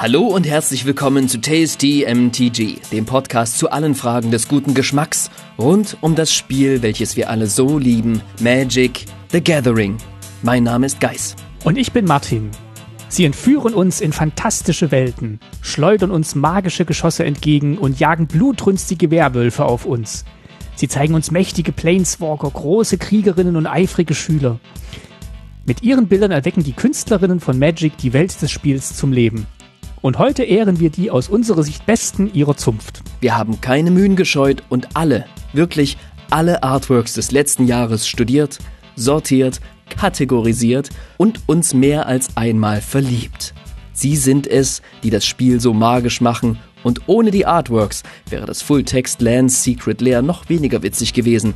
Hallo und herzlich willkommen zu Tasty MTG, dem Podcast zu allen Fragen des guten Geschmacks rund um das Spiel, welches wir alle so lieben, Magic the Gathering. Mein Name ist Geis. Und ich bin Martin. Sie entführen uns in fantastische Welten, schleudern uns magische Geschosse entgegen und jagen blutrünstige Werwölfe auf uns. Sie zeigen uns mächtige Planeswalker, große Kriegerinnen und eifrige Schüler. Mit ihren Bildern erwecken die Künstlerinnen von Magic die Welt des Spiels zum Leben. Und heute ehren wir die aus unserer Sicht besten ihrer Zunft. Wir haben keine Mühen gescheut und alle, wirklich alle Artworks des letzten Jahres studiert, sortiert, kategorisiert und uns mehr als einmal verliebt. Sie sind es, die das Spiel so magisch machen und ohne die Artworks wäre das Full-Text Lands Secret Lair noch weniger witzig gewesen.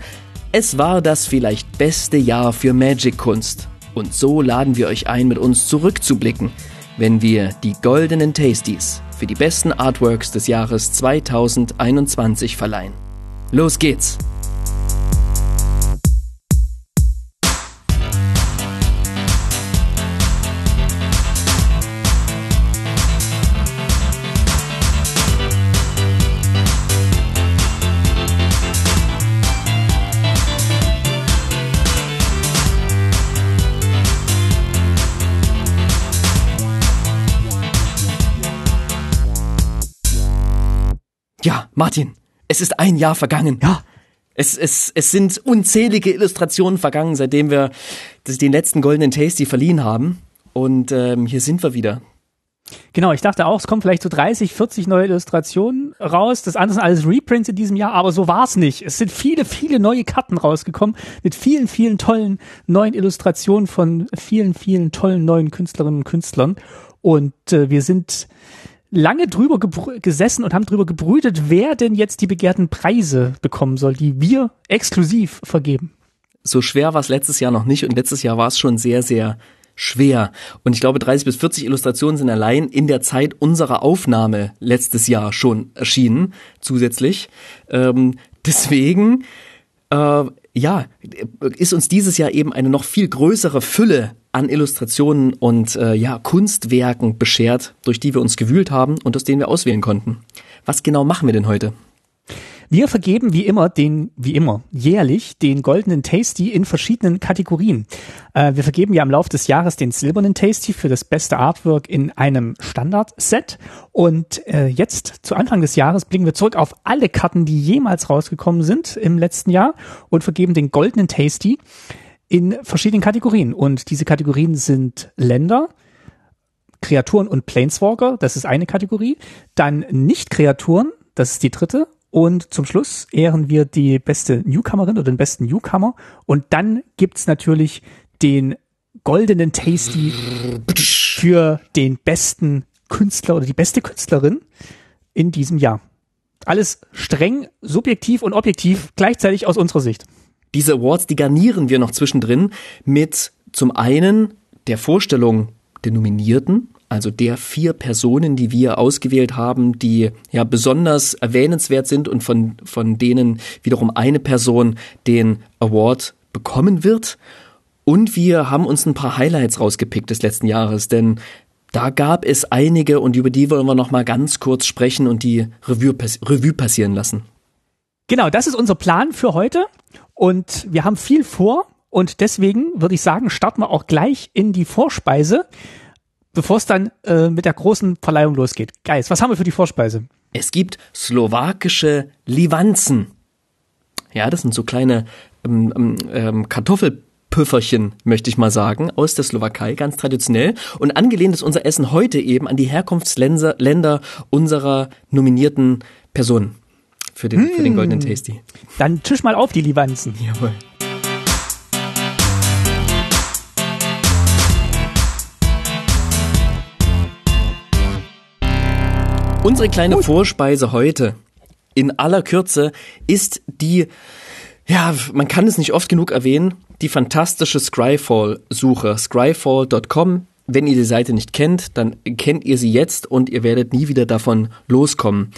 Es war das vielleicht beste Jahr für Magic-Kunst. Und so laden wir euch ein, mit uns zurückzublicken – wenn wir die goldenen Tasties für die besten Artworks des Jahres 2021 verleihen. Los geht's! Ja, Martin, es ist ein Jahr vergangen. Ja. Es, es, es sind unzählige Illustrationen vergangen, seitdem wir den letzten goldenen Tasty verliehen haben. Und ähm, hier sind wir wieder. Genau, ich dachte auch, es kommen vielleicht so 30, 40 neue Illustrationen raus. Das andere sind alles Reprints in diesem Jahr, aber so war's nicht. Es sind viele, viele neue Karten rausgekommen mit vielen, vielen tollen neuen Illustrationen von vielen, vielen tollen neuen Künstlerinnen und Künstlern. Und äh, wir sind lange drüber gesessen und haben drüber gebrütet, wer denn jetzt die begehrten Preise bekommen soll, die wir exklusiv vergeben. So schwer war es letztes Jahr noch nicht und letztes Jahr war es schon sehr, sehr schwer. Und ich glaube, 30 bis 40 Illustrationen sind allein in der Zeit unserer Aufnahme letztes Jahr schon erschienen, zusätzlich. Ähm, deswegen, äh, ja, ist uns dieses Jahr eben eine noch viel größere Fülle an Illustrationen und äh, ja, Kunstwerken beschert, durch die wir uns gewühlt haben und aus denen wir auswählen konnten. Was genau machen wir denn heute? Wir vergeben wie immer den, wie immer, jährlich den goldenen Tasty in verschiedenen Kategorien. Äh, wir vergeben ja im Laufe des Jahres den silbernen Tasty für das beste Artwork in einem Standard-Set. Und äh, jetzt zu Anfang des Jahres blicken wir zurück auf alle Karten, die jemals rausgekommen sind im letzten Jahr und vergeben den goldenen Tasty in verschiedenen Kategorien. Und diese Kategorien sind Länder, Kreaturen und Planeswalker, das ist eine Kategorie. Dann Nicht-Kreaturen, das ist die dritte. Und zum Schluss ehren wir die beste Newcomerin oder den besten Newcomer. Und dann gibt's natürlich den goldenen Tasty für den besten Künstler oder die beste Künstlerin in diesem Jahr. Alles streng, subjektiv und objektiv gleichzeitig aus unserer Sicht. Diese Awards, die garnieren wir noch zwischendrin mit zum einen der Vorstellung der Nominierten, also der vier Personen, die wir ausgewählt haben, die ja besonders erwähnenswert sind und von, von denen wiederum eine Person den Award bekommen wird. Und wir haben uns ein paar Highlights rausgepickt des letzten Jahres, denn da gab es einige und über die wollen wir noch mal ganz kurz sprechen und die Revue, Revue passieren lassen. Genau, das ist unser Plan für heute. Und wir haben viel vor und deswegen würde ich sagen, starten wir auch gleich in die Vorspeise, bevor es dann äh, mit der großen Verleihung losgeht. Geist, was haben wir für die Vorspeise? Es gibt slowakische Livanzen. Ja, das sind so kleine ähm, ähm, ähm Kartoffelpüfferchen, möchte ich mal sagen, aus der Slowakei, ganz traditionell. Und angelehnt ist unser Essen heute eben an die Herkunftsländer unserer nominierten Personen für den, mmh. für den goldenen hm. Tasty. Dann tisch mal auf die Livanzen. Jawohl. Unsere kleine Gut. Vorspeise heute in aller Kürze ist die, ja, man kann es nicht oft genug erwähnen, die fantastische Scryfall-Suche. Scryfall.com. Wenn ihr die Seite nicht kennt, dann kennt ihr sie jetzt und ihr werdet nie wieder davon loskommen.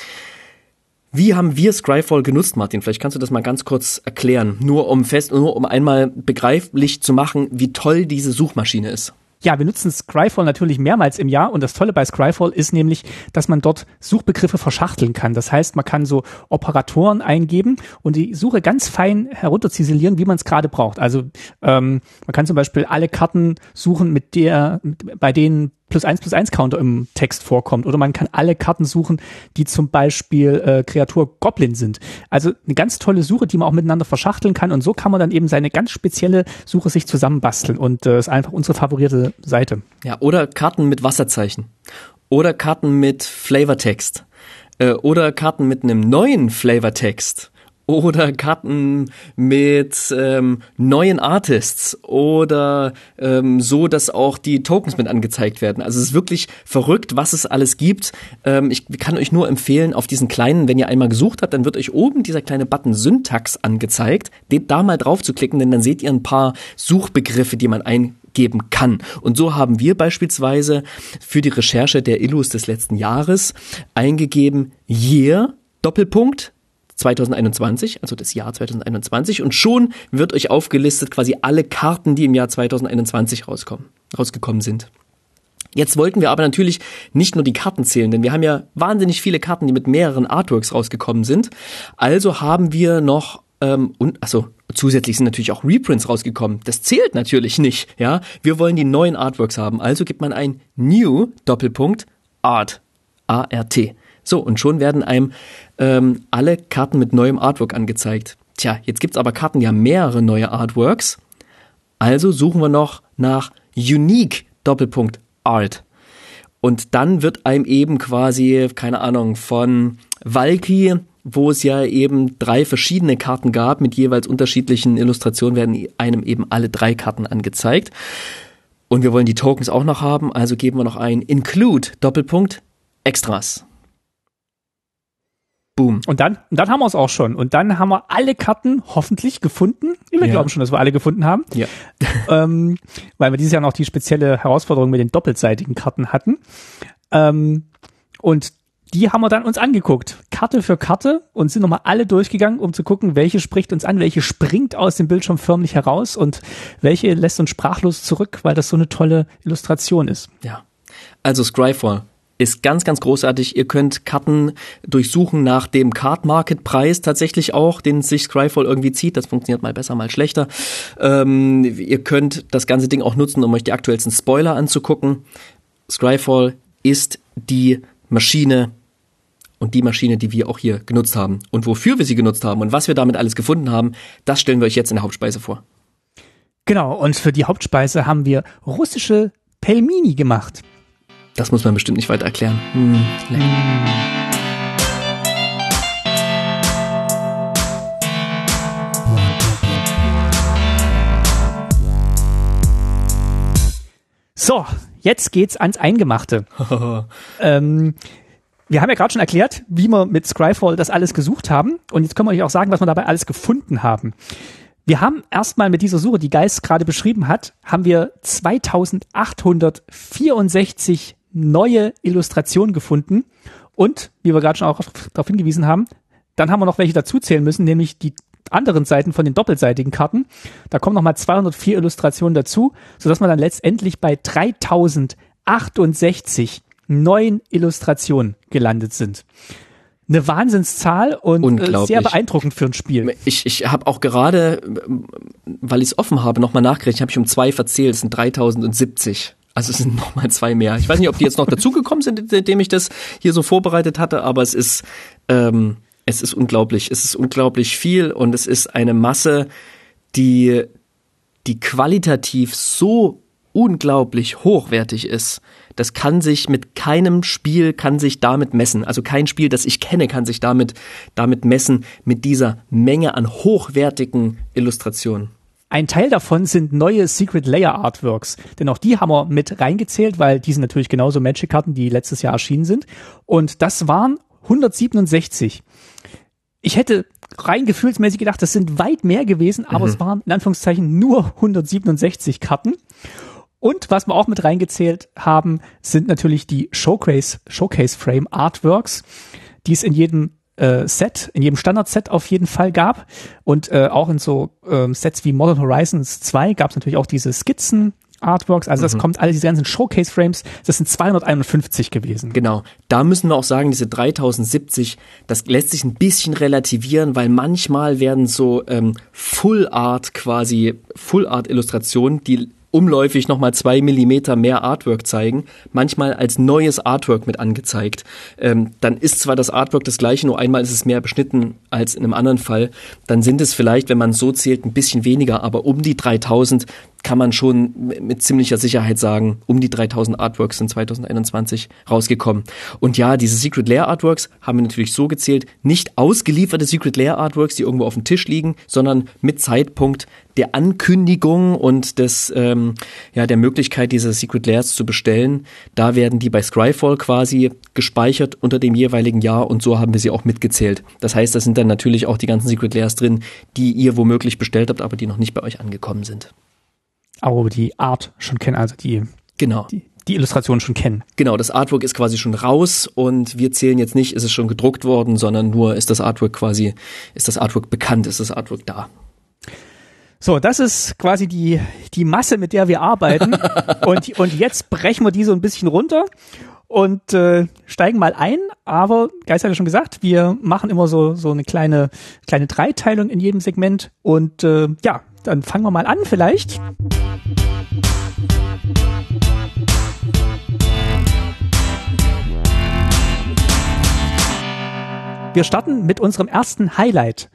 Wie haben wir Scryfall genutzt, Martin? Vielleicht kannst du das mal ganz kurz erklären, nur um fest, nur um einmal begreiflich zu machen, wie toll diese Suchmaschine ist. ja, wir nutzen Scryfall natürlich mehrmals im Jahr und das Tolle bei Scryfall ist nämlich, dass man dort Suchbegriffe verschachteln kann. Das heißt, man kann so Operatoren eingeben und die Suche ganz fein herunterziselieren, wie man es gerade braucht. Also ähm, man kann zum Beispiel alle Karten suchen, mit der, bei denen plus eins plus eins Counter im Text vorkommt. Oder man kann alle Karten suchen, die zum Beispiel äh, Kreatur Goblin sind. Also eine ganz tolle Suche, die man auch miteinander verschachteln kann. Und so kann man dann eben seine ganz spezielle Suche sich zusammenbasteln. Und äh, ist einfach unsere favorisierte Seite. Ja, oder Karten mit Wasserzeichen. Oder Karten mit Flavortext. Äh, oder Karten mit einem neuen Flavortext oder Karten mit ähm, neuen Artists oder ähm, so, dass auch die Tokens mit angezeigt werden. Also es ist wirklich verrückt, was es alles gibt. Ähm, ich kann euch nur empfehlen, auf diesen kleinen, wenn ihr einmal gesucht habt, dann wird euch oben dieser kleine Button Syntax angezeigt. Den da mal drauf zu klicken, denn dann seht ihr ein paar Suchbegriffe, die man eingeben kann. Und so haben wir beispielsweise für die Recherche der Illus des letzten Jahres eingegeben Year Doppelpunkt 2021, also das Jahr 2021, und schon wird euch aufgelistet quasi alle Karten, die im Jahr 2021 rauskommen, rausgekommen sind. Jetzt wollten wir aber natürlich nicht nur die Karten zählen, denn wir haben ja wahnsinnig viele Karten, die mit mehreren Artworks rausgekommen sind. Also haben wir noch ähm, und also zusätzlich sind natürlich auch Reprints rausgekommen. Das zählt natürlich nicht, ja. Wir wollen die neuen Artworks haben. Also gibt man ein New Doppelpunkt Art A R T. So, und schon werden einem ähm, alle Karten mit neuem Artwork angezeigt. Tja, jetzt gibt's aber Karten, die haben mehrere neue Artworks. Also suchen wir noch nach Unique Doppelpunkt Art. Und dann wird einem eben quasi, keine Ahnung, von Valky, wo es ja eben drei verschiedene Karten gab mit jeweils unterschiedlichen Illustrationen, werden einem eben alle drei Karten angezeigt. Und wir wollen die Tokens auch noch haben, also geben wir noch ein Include Doppelpunkt Extras. Boom. Und dann, und dann haben wir es auch schon. Und dann haben wir alle Karten hoffentlich gefunden. Wir ja. glauben schon, dass wir alle gefunden haben. Ja. ähm, weil wir dieses Jahr noch die spezielle Herausforderung mit den doppelseitigen Karten hatten. Ähm, und die haben wir dann uns angeguckt, Karte für Karte und sind nochmal alle durchgegangen, um zu gucken, welche spricht uns an, welche springt aus dem Bildschirm förmlich heraus und welche lässt uns sprachlos zurück, weil das so eine tolle Illustration ist. Ja. Also Scryfall, ist ganz, ganz großartig. Ihr könnt Karten durchsuchen nach dem Card Market Preis tatsächlich auch, den sich Scryfall irgendwie zieht. Das funktioniert mal besser, mal schlechter. Ähm, ihr könnt das ganze Ding auch nutzen, um euch die aktuellsten Spoiler anzugucken. Scryfall ist die Maschine und die Maschine, die wir auch hier genutzt haben. Und wofür wir sie genutzt haben und was wir damit alles gefunden haben, das stellen wir euch jetzt in der Hauptspeise vor. Genau, und für die Hauptspeise haben wir russische Pelmini gemacht. Das muss man bestimmt nicht weiter erklären. Hm, So, jetzt geht's ans Eingemachte. ähm, wir haben ja gerade schon erklärt, wie wir mit Scryfall das alles gesucht haben. Und jetzt können wir euch auch sagen, was wir dabei alles gefunden haben. Wir haben erstmal mit dieser Suche, die Geist gerade beschrieben hat, haben wir 2864 neue Illustrationen gefunden. Und, wie wir gerade schon auch darauf hingewiesen haben, dann haben wir noch welche dazuzählen müssen, nämlich die anderen Seiten von den doppelseitigen Karten. Da kommen nochmal 204 Illustrationen dazu, sodass wir dann letztendlich bei 3068 neuen Illustrationen gelandet sind. Eine Wahnsinnszahl und äh, sehr beeindruckend für ein Spiel. Ich, ich habe auch gerade, weil ich es offen habe, nochmal nachgerechnet, habe ich um zwei verzählt, es sind 3070. Also es sind nochmal zwei mehr. Ich weiß nicht, ob die jetzt noch dazugekommen sind, seitdem ich das hier so vorbereitet hatte, aber es ist, ähm, es ist unglaublich. Es ist unglaublich viel und es ist eine Masse, die, die qualitativ so unglaublich hochwertig ist. Das kann sich mit keinem Spiel kann sich damit messen. Also kein Spiel, das ich kenne, kann sich damit, damit messen mit dieser Menge an hochwertigen Illustrationen. Ein Teil davon sind neue Secret Layer Artworks, denn auch die haben wir mit reingezählt, weil die sind natürlich genauso Magic-Karten, die letztes Jahr erschienen sind. Und das waren 167. Ich hätte rein gefühlsmäßig gedacht, das sind weit mehr gewesen, aber mhm. es waren in Anführungszeichen nur 167 Karten. Und was wir auch mit reingezählt haben, sind natürlich die Showcase, Showcase Frame Artworks, die es in jedem äh, Set, in jedem Standard-Set auf jeden Fall gab. Und äh, auch in so ähm, Sets wie Modern Horizons 2 gab es natürlich auch diese Skizzen Artworks, also das mhm. kommt alle, diese ganzen Showcase-Frames, das sind 251 gewesen. Genau. Da müssen wir auch sagen, diese 3070, das lässt sich ein bisschen relativieren, weil manchmal werden so ähm, Full Art quasi, Full Art Illustrationen, die umläufig nochmal zwei Millimeter mehr Artwork zeigen, manchmal als neues Artwork mit angezeigt. Ähm, dann ist zwar das Artwork das gleiche, nur einmal ist es mehr beschnitten als in einem anderen Fall. Dann sind es vielleicht, wenn man so zählt, ein bisschen weniger, aber um die 3000 kann man schon mit ziemlicher Sicherheit sagen, um die 3000 Artworks sind 2021 rausgekommen. Und ja, diese Secret Lair Artworks haben wir natürlich so gezählt, nicht ausgelieferte Secret Lair Artworks, die irgendwo auf dem Tisch liegen, sondern mit Zeitpunkt der Ankündigung und des ähm, ja der Möglichkeit dieser Secret Lairs zu bestellen. Da werden die bei Scryfall quasi gespeichert unter dem jeweiligen Jahr und so haben wir sie auch mitgezählt. Das heißt, da sind dann natürlich auch die ganzen Secret Lairs drin, die ihr womöglich bestellt habt, aber die noch nicht bei euch angekommen sind aber die Art schon kennen, also die, genau. die, die Illustration schon kennen. Genau, das Artwork ist quasi schon raus und wir zählen jetzt nicht, ist es schon gedruckt worden, sondern nur ist das Artwork quasi, ist das Artwork bekannt, ist das Artwork da. So, das ist quasi die, die Masse, mit der wir arbeiten. und, und jetzt brechen wir die so ein bisschen runter und äh, steigen mal ein. Aber Geist hat ja schon gesagt, wir machen immer so, so eine kleine, kleine Dreiteilung in jedem Segment. Und äh, ja, dann fangen wir mal an vielleicht. Wir starten mit unserem ersten Highlight.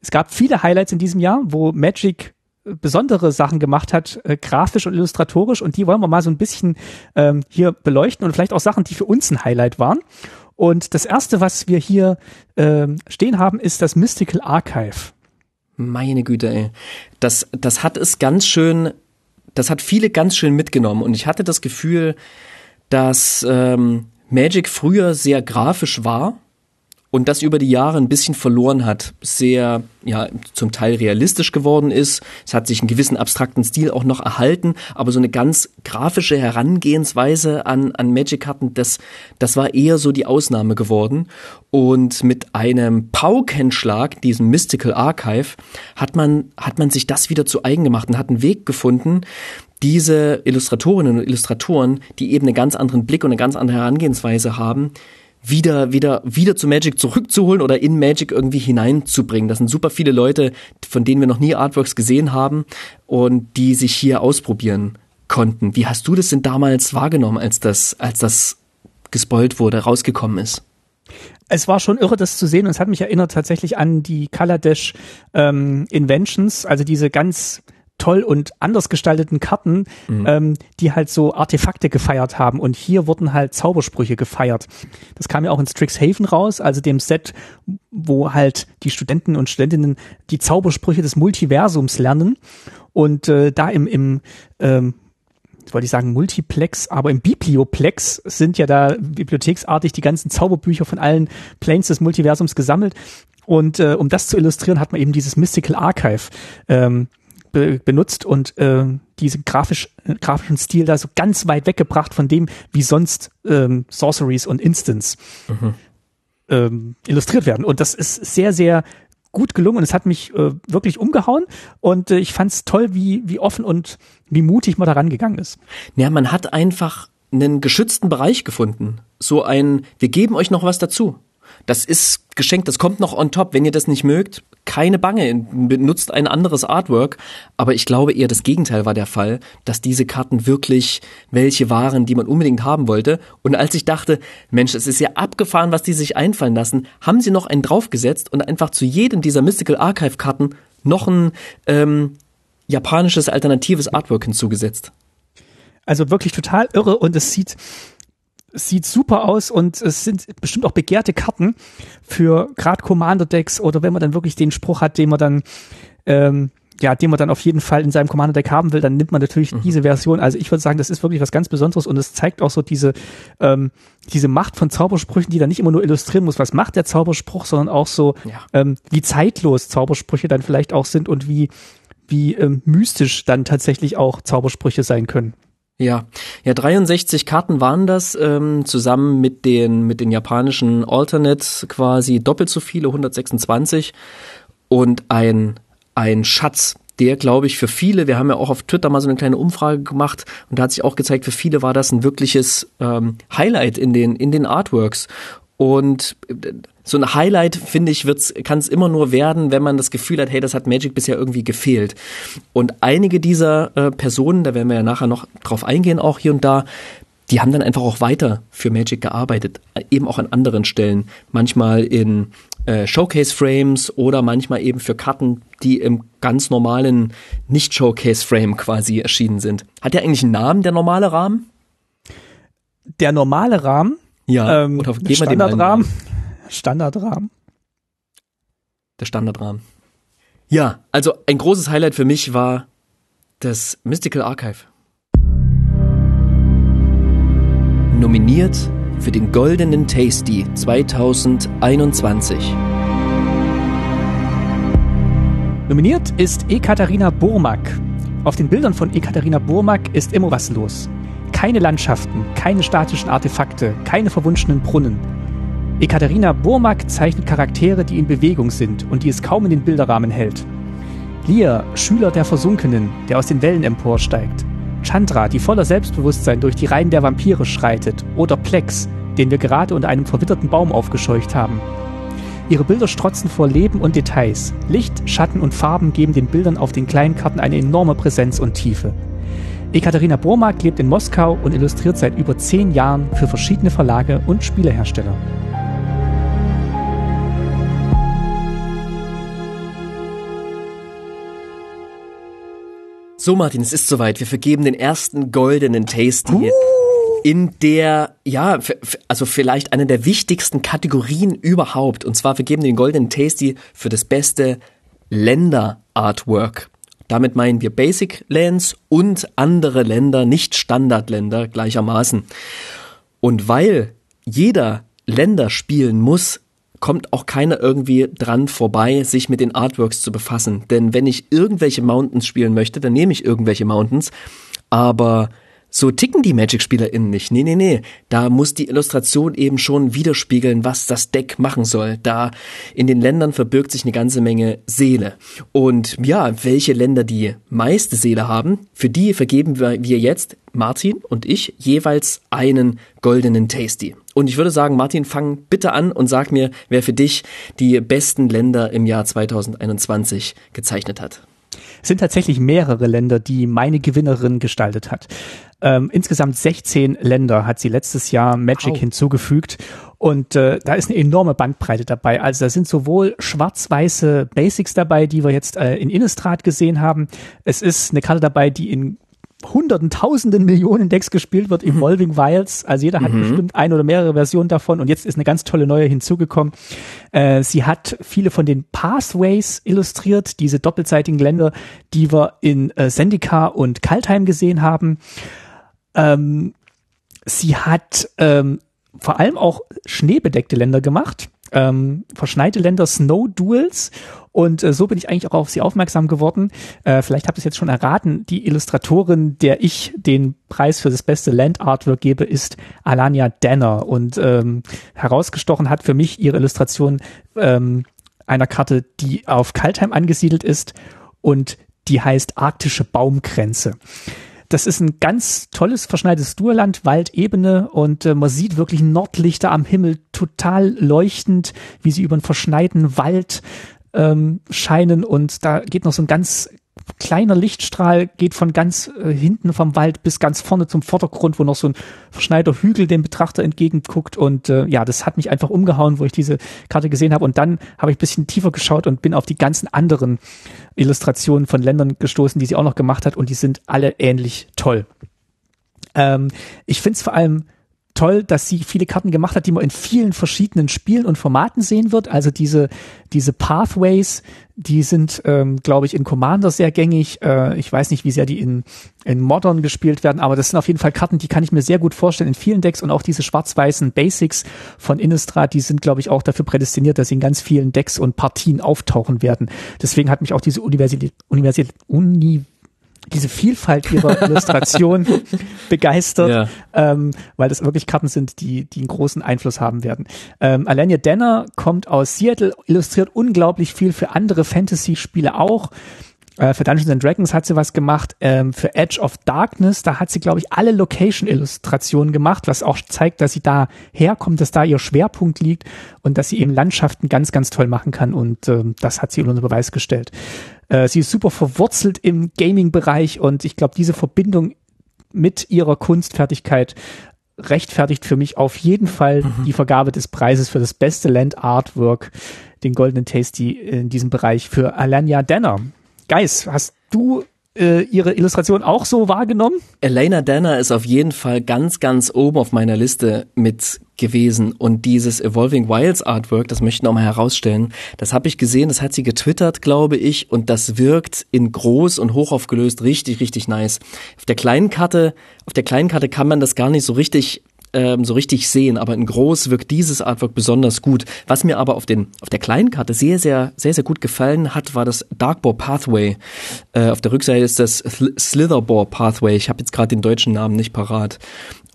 Es gab viele Highlights in diesem Jahr, wo Magic äh, besondere Sachen gemacht hat, äh, grafisch und illustratorisch, und die wollen wir mal so ein bisschen ähm, hier beleuchten und vielleicht auch Sachen, die für uns ein Highlight waren. Und das erste, was wir hier äh, stehen haben, ist das Mystical Archive. Meine Güte, ey. Das, das hat es ganz schön, das hat viele ganz schön mitgenommen. Und ich hatte das Gefühl, dass ähm, Magic früher sehr grafisch war und das über die Jahre ein bisschen verloren hat, sehr ja zum Teil realistisch geworden ist. Es hat sich einen gewissen abstrakten Stil auch noch erhalten, aber so eine ganz grafische Herangehensweise an an Magic-Karten, das das war eher so die Ausnahme geworden. Und mit einem Paukenschlag, diesem Mystical Archive, hat man hat man sich das wieder zu eigen gemacht und hat einen Weg gefunden, diese Illustratorinnen und Illustratoren, die eben einen ganz anderen Blick und eine ganz andere Herangehensweise haben, wieder, wieder, wieder zu Magic zurückzuholen oder in Magic irgendwie hineinzubringen. Das sind super viele Leute, von denen wir noch nie Artworks gesehen haben und die sich hier ausprobieren konnten. Wie hast du das denn damals wahrgenommen, als das, als das gespoilt wurde, rausgekommen ist? Es war schon irre, das zu sehen und es hat mich erinnert tatsächlich an die Dash ähm, Inventions, also diese ganz toll und anders gestalteten Karten, mhm. ähm, die halt so Artefakte gefeiert haben. Und hier wurden halt Zaubersprüche gefeiert. Das kam ja auch in Strixhaven raus, also dem Set, wo halt die Studenten und Studentinnen die Zaubersprüche des Multiversums lernen. Und äh, da im, im ähm, wollte ich sagen Multiplex, aber im Biblioplex sind ja da bibliotheksartig die ganzen Zauberbücher von allen Planes des Multiversums gesammelt. Und äh, um das zu illustrieren, hat man eben dieses Mystical Archive ähm, be benutzt und äh, diesen grafisch, äh, grafischen Stil da so ganz weit weggebracht von dem, wie sonst ähm, Sorceries und Instants mhm. ähm, illustriert werden. Und das ist sehr, sehr gut gelungen und es hat mich äh, wirklich umgehauen und äh, ich fand es toll, wie, wie offen und wie mutig man da rangegangen ist. Ja, man hat einfach einen geschützten Bereich gefunden. So ein, wir geben euch noch was dazu. Das ist geschenkt, das kommt noch on top. Wenn ihr das nicht mögt, keine Bange, benutzt ein anderes Artwork. Aber ich glaube eher das Gegenteil war der Fall, dass diese Karten wirklich welche waren, die man unbedingt haben wollte. Und als ich dachte, Mensch, es ist ja abgefahren, was die sich einfallen lassen, haben sie noch einen draufgesetzt und einfach zu jedem dieser Mystical Archive Karten noch ein ähm, japanisches alternatives Artwork hinzugesetzt. Also wirklich total irre und es sieht sieht super aus und es sind bestimmt auch begehrte Karten für gerade Commander-Decks oder wenn man dann wirklich den Spruch hat, den man dann ähm, ja, den man dann auf jeden Fall in seinem Commander-Deck haben will, dann nimmt man natürlich mhm. diese Version. Also ich würde sagen, das ist wirklich was ganz Besonderes und es zeigt auch so diese, ähm, diese Macht von Zaubersprüchen, die dann nicht immer nur illustrieren muss, was macht der Zauberspruch, sondern auch so, ja. ähm, wie zeitlos Zaubersprüche dann vielleicht auch sind und wie, wie ähm, mystisch dann tatsächlich auch Zaubersprüche sein können. Ja, ja, 63 Karten waren das, ähm, zusammen mit den, mit den japanischen Alternates quasi doppelt so viele, 126 und ein, ein Schatz der, glaube ich, für viele, wir haben ja auch auf Twitter mal so eine kleine Umfrage gemacht und da hat sich auch gezeigt, für viele war das ein wirkliches ähm, Highlight in den, in den Artworks. Und äh, so ein Highlight, finde ich, kann es immer nur werden, wenn man das Gefühl hat, hey, das hat Magic bisher irgendwie gefehlt. Und einige dieser äh, Personen, da werden wir ja nachher noch drauf eingehen, auch hier und da, die haben dann einfach auch weiter für Magic gearbeitet, eben auch an anderen Stellen. Manchmal in äh, Showcase-Frames oder manchmal eben für Karten, die im ganz normalen Nicht-Showcase-Frame quasi erschienen sind. Hat der eigentlich einen Namen, der normale Rahmen? Der normale Rahmen? Ja, ähm, oder Standardrahmen. Standardrahmen. Der Standardrahmen. Ja, also ein großes Highlight für mich war das Mystical Archive. nominiert für den Goldenen Tasty 2021. Nominiert ist Ekaterina Burmak. Auf den Bildern von Ekaterina Burmak ist immer was los. Keine Landschaften, keine statischen Artefakte, keine verwunschenen Brunnen. Ekaterina Burmak zeichnet Charaktere, die in Bewegung sind und die es kaum in den Bilderrahmen hält. Lear, Schüler der Versunkenen, der aus den Wellen emporsteigt. Chandra, die voller Selbstbewusstsein durch die Reihen der Vampire schreitet, oder Plex, den wir gerade unter einem verwitterten Baum aufgescheucht haben. Ihre Bilder strotzen vor Leben und Details. Licht, Schatten und Farben geben den Bildern auf den kleinen Karten eine enorme Präsenz und Tiefe. Ekaterina Burmak lebt in Moskau und illustriert seit über zehn Jahren für verschiedene Verlage und Spielehersteller. So, Martin, es ist soweit. Wir vergeben den ersten goldenen Tasty. Uh. In der, ja, also vielleicht eine der wichtigsten Kategorien überhaupt. Und zwar vergeben den goldenen Tasty für das beste Länder-Artwork. Damit meinen wir Basic Lands und andere Länder, nicht Standardländer gleichermaßen. Und weil jeder Länder spielen muss, kommt auch keiner irgendwie dran vorbei, sich mit den Artworks zu befassen. Denn wenn ich irgendwelche Mountains spielen möchte, dann nehme ich irgendwelche Mountains. Aber so ticken die Magic-SpielerInnen nicht. Nee, nee, nee. Da muss die Illustration eben schon widerspiegeln, was das Deck machen soll. Da in den Ländern verbirgt sich eine ganze Menge Seele. Und ja, welche Länder die meiste Seele haben, für die vergeben wir jetzt, Martin und ich, jeweils einen goldenen Tasty. Und ich würde sagen, Martin, fang bitte an und sag mir, wer für dich die besten Länder im Jahr 2021 gezeichnet hat. Es sind tatsächlich mehrere Länder, die meine Gewinnerin gestaltet hat. Ähm, insgesamt 16 Länder hat sie letztes Jahr Magic wow. hinzugefügt. Und äh, da ist eine enorme Bandbreite dabei. Also da sind sowohl schwarz-weiße Basics dabei, die wir jetzt äh, in Innistrad gesehen haben. Es ist eine Karte dabei, die in hunderten, tausenden Millionen Decks gespielt wird, Evolving Wilds. Also jeder hat mhm. bestimmt ein oder mehrere Versionen davon und jetzt ist eine ganz tolle neue hinzugekommen. Äh, sie hat viele von den Pathways illustriert, diese doppelseitigen Länder, die wir in äh, Sendika und Kaltheim gesehen haben. Ähm, sie hat ähm, vor allem auch schneebedeckte Länder gemacht ähm, verschneite Länder Snow Duels und äh, so bin ich eigentlich auch auf sie aufmerksam geworden. Äh, vielleicht habt ihr es jetzt schon erraten, die Illustratorin, der ich den Preis für das beste Land Artwork gebe, ist Alania Danner und ähm, herausgestochen hat für mich ihre Illustration ähm, einer Karte, die auf Kaltheim angesiedelt ist und die heißt Arktische Baumgrenze. Das ist ein ganz tolles verschneites Durland, Waldebene. Und äh, man sieht wirklich Nordlichter am Himmel total leuchtend, wie sie über einen verschneiten Wald ähm, scheinen. Und da geht noch so ein ganz kleiner Lichtstrahl geht von ganz äh, hinten vom Wald bis ganz vorne zum Vordergrund, wo noch so ein verschneiter Hügel dem Betrachter entgegenguckt. Und äh, ja, das hat mich einfach umgehauen, wo ich diese Karte gesehen habe. Und dann habe ich ein bisschen tiefer geschaut und bin auf die ganzen anderen Illustrationen von Ländern gestoßen, die sie auch noch gemacht hat. Und die sind alle ähnlich toll. Ähm, ich finde es vor allem toll, dass sie viele Karten gemacht hat, die man in vielen verschiedenen Spielen und Formaten sehen wird. Also diese, diese Pathways, die sind, ähm, glaube ich, in Commander sehr gängig. Äh, ich weiß nicht, wie sehr die in, in Modern gespielt werden, aber das sind auf jeden Fall Karten, die kann ich mir sehr gut vorstellen in vielen Decks und auch diese schwarz-weißen Basics von Innistrad, die sind, glaube ich, auch dafür prädestiniert, dass sie in ganz vielen Decks und Partien auftauchen werden. Deswegen hat mich auch diese Universität, Universität, Uni, diese Vielfalt ihrer Illustration begeistert, ja. ähm, weil das wirklich Karten sind, die, die einen großen Einfluss haben werden. Ähm, Alenia Denner kommt aus Seattle, illustriert unglaublich viel für andere Fantasy-Spiele auch. Äh, für Dungeons and Dragons hat sie was gemacht. Ähm, für Edge of Darkness, da hat sie, glaube ich, alle Location-Illustrationen gemacht, was auch zeigt, dass sie da herkommt, dass da ihr Schwerpunkt liegt und dass sie eben Landschaften ganz, ganz toll machen kann. Und äh, das hat sie unter Beweis gestellt. Äh, sie ist super verwurzelt im Gaming-Bereich und ich glaube, diese Verbindung mit ihrer Kunstfertigkeit rechtfertigt für mich auf jeden Fall mhm. die Vergabe des Preises für das beste Land Artwork, den Golden Tasty in diesem Bereich für Alanya Denner. Geis, hast du äh, ihre Illustration auch so wahrgenommen? Elena Danner ist auf jeden Fall ganz, ganz oben auf meiner Liste mit gewesen. Und dieses Evolving Wilds Artwork, das möchte ich nochmal herausstellen, das habe ich gesehen, das hat sie getwittert, glaube ich, und das wirkt in groß und hoch aufgelöst richtig, richtig nice. Auf der kleinen Karte, auf der kleinen Karte kann man das gar nicht so richtig ähm, so richtig sehen, aber in groß wirkt dieses Artwork besonders gut. Was mir aber auf den auf der kleinen Karte sehr sehr sehr sehr gut gefallen hat, war das Darkbore Pathway. Äh, auf der Rückseite ist das Slitherbore Pathway. Ich habe jetzt gerade den deutschen Namen nicht parat.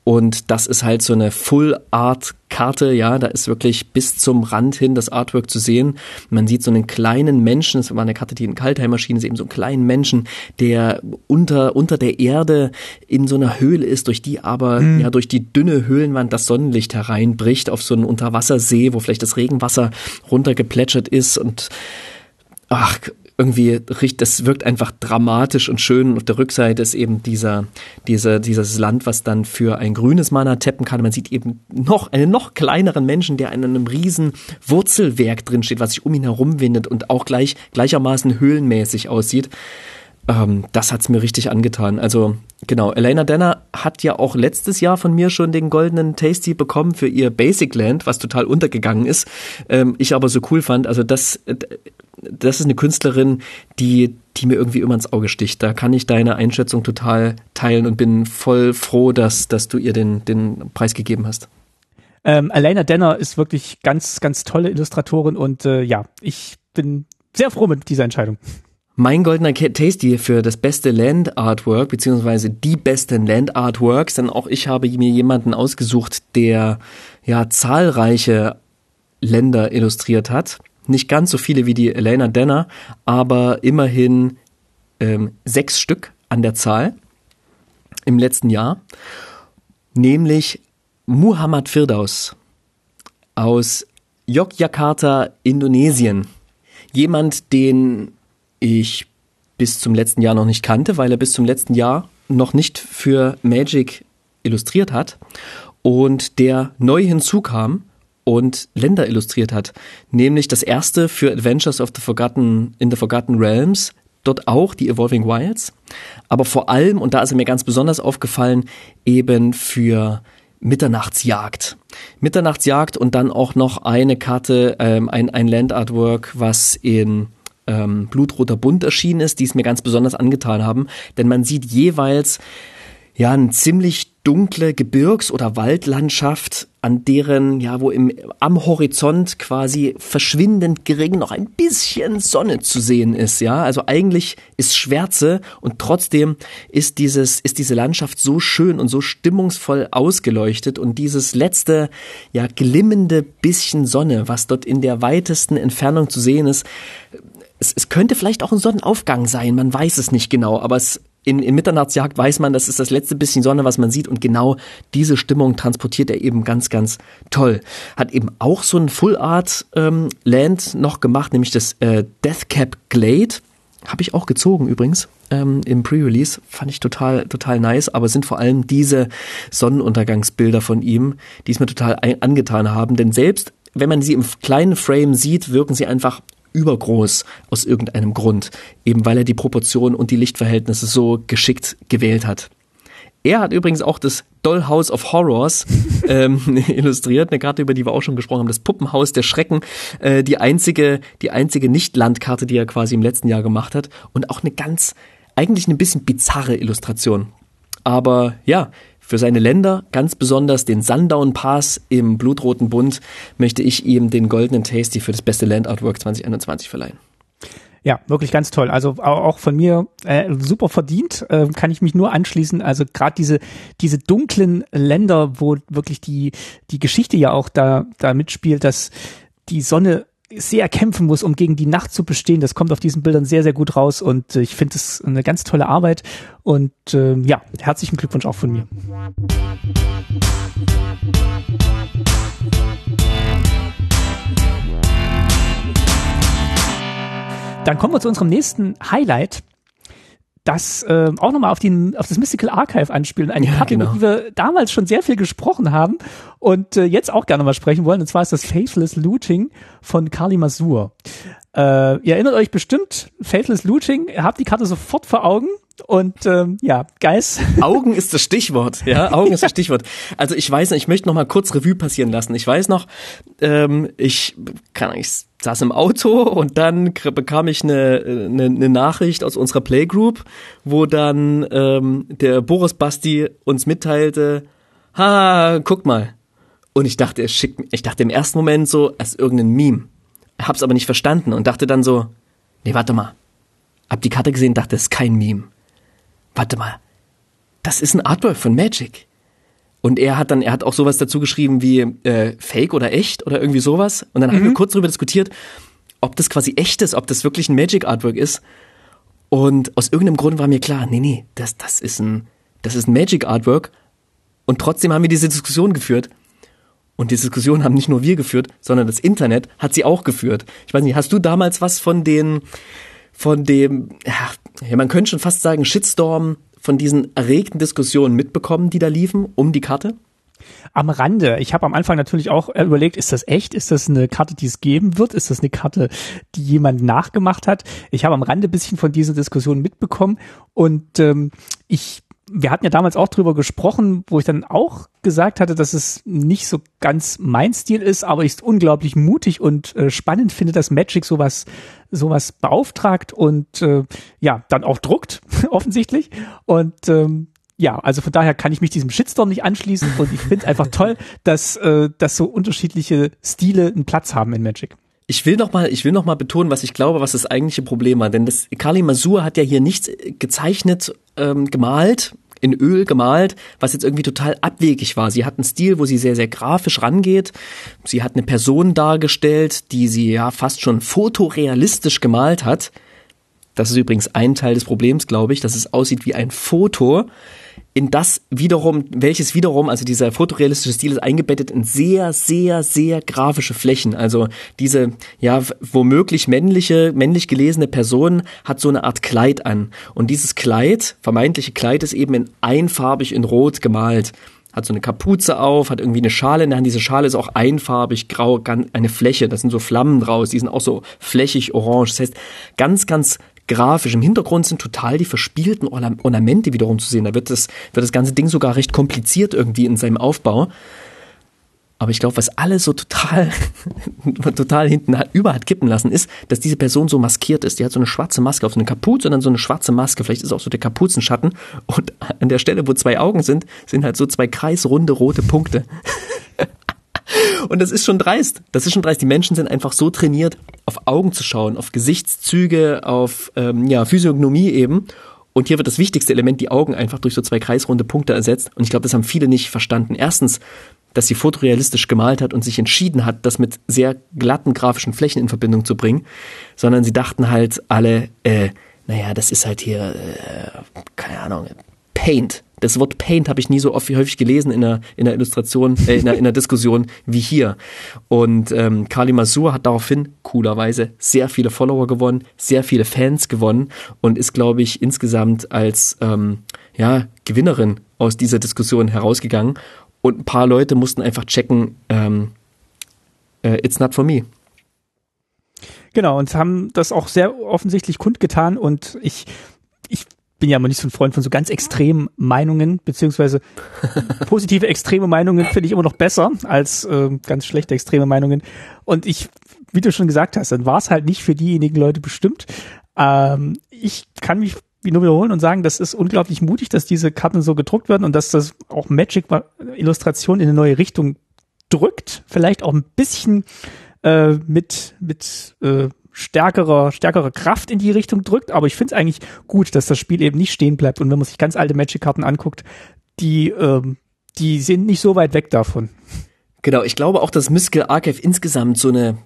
Und das ist halt so eine Full-Art-Karte, ja, da ist wirklich bis zum Rand hin das Artwork zu sehen. Man sieht so einen kleinen Menschen, das war eine Karte, die in Kaltheim-Maschine ist, eben so einen kleinen Menschen, der unter, unter der Erde in so einer Höhle ist, durch die aber, mhm. ja, durch die dünne Höhlenwand das Sonnenlicht hereinbricht auf so einen Unterwassersee, wo vielleicht das Regenwasser runtergeplätschert ist und ach, irgendwie das wirkt einfach dramatisch und schön. Auf der Rückseite ist eben dieser, dieser, dieses Land, was dann für ein grünes Mana tappen kann. Man sieht eben noch einen noch kleineren Menschen, der in einem riesen Wurzelwerk drinsteht, was sich um ihn herum windet und auch gleich, gleichermaßen höhlenmäßig aussieht. Ähm, das hat's mir richtig angetan. Also genau, Elena Denner hat ja auch letztes Jahr von mir schon den goldenen Tasty bekommen für ihr Basic Land, was total untergegangen ist. Ähm, ich aber so cool fand. Also das, das ist eine Künstlerin, die, die mir irgendwie immer ins Auge sticht. Da kann ich deine Einschätzung total teilen und bin voll froh, dass, dass du ihr den, den Preis gegeben hast. Ähm, Elena Denner ist wirklich ganz, ganz tolle Illustratorin und äh, ja, ich bin sehr froh mit dieser Entscheidung. Mein goldener Tasty für das beste Land Artwork, beziehungsweise die besten Land Artworks, denn auch ich habe mir jemanden ausgesucht, der ja zahlreiche Länder illustriert hat. Nicht ganz so viele wie die Elena Denner, aber immerhin ähm, sechs Stück an der Zahl im letzten Jahr. Nämlich Muhammad Firdaus aus Yogyakarta, Indonesien. Jemand, den ich bis zum letzten Jahr noch nicht kannte, weil er bis zum letzten Jahr noch nicht für Magic illustriert hat und der neu hinzukam und Länder illustriert hat, nämlich das erste für Adventures of the Forgotten in the Forgotten Realms, dort auch die Evolving Wilds, aber vor allem und da ist er mir ganz besonders aufgefallen, eben für Mitternachtsjagd. Mitternachtsjagd und dann auch noch eine Karte, ähm, ein, ein Land-Artwork, was in ähm, Blutroter Bund erschienen ist, die es mir ganz besonders angetan haben. Denn man sieht jeweils ja eine ziemlich dunkle Gebirgs- oder Waldlandschaft, an deren, ja, wo im, am Horizont quasi verschwindend gering noch ein bisschen Sonne zu sehen ist, ja. Also eigentlich ist Schwärze und trotzdem ist dieses, ist diese Landschaft so schön und so stimmungsvoll ausgeleuchtet und dieses letzte, ja, glimmende bisschen Sonne, was dort in der weitesten Entfernung zu sehen ist, es, es könnte vielleicht auch ein Sonnenaufgang sein, man weiß es nicht genau, aber es in, in Mitternachtsjagd weiß man, das ist das letzte bisschen Sonne, was man sieht und genau diese Stimmung transportiert er eben ganz, ganz toll. Hat eben auch so ein Full Art ähm, Land noch gemacht, nämlich das äh, Deathcap Glade. Habe ich auch gezogen übrigens ähm, im Pre-Release. Fand ich total, total nice, aber sind vor allem diese Sonnenuntergangsbilder von ihm, die es mir total angetan haben. Denn selbst wenn man sie im kleinen Frame sieht, wirken sie einfach übergroß aus irgendeinem Grund, eben weil er die Proportionen und die Lichtverhältnisse so geschickt gewählt hat. Er hat übrigens auch das Dollhouse of Horrors ähm, illustriert, eine Karte, über die wir auch schon gesprochen haben, das Puppenhaus der Schrecken, äh, die einzige, die einzige Nicht-Landkarte, die er quasi im letzten Jahr gemacht hat und auch eine ganz, eigentlich eine bisschen bizarre Illustration. Aber ja, für seine Länder, ganz besonders den Sundown Pass im Blutroten Bund, möchte ich ihm den goldenen Tasty für das beste Land Artwork 2021 verleihen. Ja, wirklich ganz toll. Also auch von mir äh, super verdient, äh, kann ich mich nur anschließen. Also gerade diese diese dunklen Länder, wo wirklich die die Geschichte ja auch da da mitspielt, dass die Sonne sehr kämpfen muss, um gegen die Nacht zu bestehen. Das kommt auf diesen Bildern sehr, sehr gut raus und äh, ich finde es eine ganz tolle Arbeit und äh, ja, herzlichen Glückwunsch auch von mir. Dann kommen wir zu unserem nächsten Highlight das äh, auch nochmal auf, den, auf das Mystical Archive anspielen. Eine ja, Karte, genau. über die wir damals schon sehr viel gesprochen haben und äh, jetzt auch gerne mal sprechen wollen. Und zwar ist das Faithless Looting von Kali Masur. Äh, ihr erinnert euch bestimmt, Faithless Looting, ihr habt die Karte sofort vor Augen. Und ähm, ja, Geist. Augen ist das Stichwort, ja, Augen ist das Stichwort. Also ich weiß, ich möchte noch mal kurz Revue passieren lassen. Ich weiß noch, ähm, ich kann ich saß im Auto und dann bekam ich eine, eine, eine Nachricht aus unserer Playgroup, wo dann ähm, der Boris Basti uns mitteilte, ha, guck mal. Und ich dachte, er schickt, ich dachte im ersten Moment so, ist irgendein Meme. Hab's aber nicht verstanden und dachte dann so, nee, warte mal. Hab die Karte gesehen, dachte, es ist kein Meme warte mal, das ist ein Artwork von Magic. Und er hat dann, er hat auch sowas dazu geschrieben wie äh, Fake oder echt oder irgendwie sowas. Und dann mhm. haben wir mhm. kurz darüber diskutiert, ob das quasi echt ist, ob das wirklich ein Magic Artwork ist. Und aus irgendeinem Grund war mir klar, nee, nee, das, das ist ein, das ist ein Magic Artwork. Und trotzdem haben wir diese Diskussion geführt. Und die Diskussion haben nicht nur wir geführt, sondern das Internet hat sie auch geführt. Ich weiß nicht, hast du damals was von den, von dem, ja, man könnte schon fast sagen, Shitstorm von diesen erregten Diskussionen mitbekommen, die da liefen um die Karte? Am Rande. Ich habe am Anfang natürlich auch überlegt, ist das echt? Ist das eine Karte, die es geben wird? Ist das eine Karte, die jemand nachgemacht hat? Ich habe am Rande ein bisschen von dieser Diskussion mitbekommen und ähm, ich wir hatten ja damals auch drüber gesprochen, wo ich dann auch gesagt hatte, dass es nicht so ganz mein Stil ist, aber ich es unglaublich mutig und äh, spannend finde, dass Magic sowas sowas beauftragt und äh, ja, dann auch druckt, offensichtlich. Und ähm, ja, also von daher kann ich mich diesem Shitstorm nicht anschließen und ich finde einfach toll, dass, äh, dass so unterschiedliche Stile einen Platz haben in Magic. Ich will noch mal, ich will noch mal betonen, was ich glaube, was das eigentliche Problem war. Denn das Kali Masur hat ja hier nichts gezeichnet, ähm, gemalt, in Öl gemalt, was jetzt irgendwie total abwegig war. Sie hat einen Stil, wo sie sehr, sehr grafisch rangeht. Sie hat eine Person dargestellt, die sie ja fast schon fotorealistisch gemalt hat. Das ist übrigens ein Teil des Problems, glaube ich, dass es aussieht wie ein Foto in das wiederum, welches wiederum, also dieser fotorealistische Stil ist eingebettet in sehr, sehr, sehr grafische Flächen. Also diese, ja, womöglich männliche, männlich gelesene Person hat so eine Art Kleid an. Und dieses Kleid, vermeintliche Kleid, ist eben in einfarbig in Rot gemalt. Hat so eine Kapuze auf, hat irgendwie eine Schale in der Hand. Diese Schale ist auch einfarbig grau, eine Fläche. Das sind so Flammen draus. Die sind auch so flächig orange. Das heißt, ganz, ganz grafisch. Im Hintergrund sind total die verspielten Ornamente wiederum zu sehen. Da wird das, wird das ganze Ding sogar recht kompliziert irgendwie in seinem Aufbau. Aber ich glaube, was alles so total, total hinten über hat kippen lassen, ist, dass diese Person so maskiert ist. Die hat so eine schwarze Maske auf, so eine Kapuze und dann so eine schwarze Maske. Vielleicht ist auch so der Kapuzenschatten. Und an der Stelle, wo zwei Augen sind, sind halt so zwei kreisrunde rote Punkte. Und das ist schon dreist. Das ist schon dreist. Die Menschen sind einfach so trainiert, auf Augen zu schauen, auf Gesichtszüge, auf ähm, ja, Physiognomie eben. Und hier wird das wichtigste Element, die Augen, einfach durch so zwei kreisrunde Punkte ersetzt. Und ich glaube, das haben viele nicht verstanden. Erstens, dass sie fotorealistisch gemalt hat und sich entschieden hat, das mit sehr glatten grafischen Flächen in Verbindung zu bringen, sondern sie dachten halt alle, äh, naja, das ist halt hier, äh, keine Ahnung, Paint. Das Wort Paint habe ich nie so oft, häufig gelesen in einer, in einer Illustration, äh, in, einer, in einer Diskussion wie hier. Und ähm, Kali Masur hat daraufhin coolerweise sehr viele Follower gewonnen, sehr viele Fans gewonnen und ist, glaube ich, insgesamt als ähm, ja, Gewinnerin aus dieser Diskussion herausgegangen. Und ein paar Leute mussten einfach checken, ähm, äh, it's not for me. Genau, und haben das auch sehr offensichtlich kundgetan und ich bin ja immer nicht so ein Freund von so ganz extremen Meinungen, beziehungsweise positive extreme Meinungen finde ich immer noch besser als äh, ganz schlechte extreme Meinungen. Und ich, wie du schon gesagt hast, dann war es halt nicht für diejenigen Leute bestimmt. Ähm, ich kann mich nur wiederholen und sagen, das ist unglaublich mutig, dass diese Karten so gedruckt werden und dass das auch Magic Illustration in eine neue Richtung drückt. Vielleicht auch ein bisschen äh, mit, mit äh, stärkere, stärkere Kraft in die Richtung drückt, aber ich finde es eigentlich gut, dass das Spiel eben nicht stehen bleibt. Und wenn man sich ganz alte Magic-Karten anguckt, die, ähm, die sind nicht so weit weg davon. Genau, ich glaube auch, dass Mystical Archive insgesamt so eine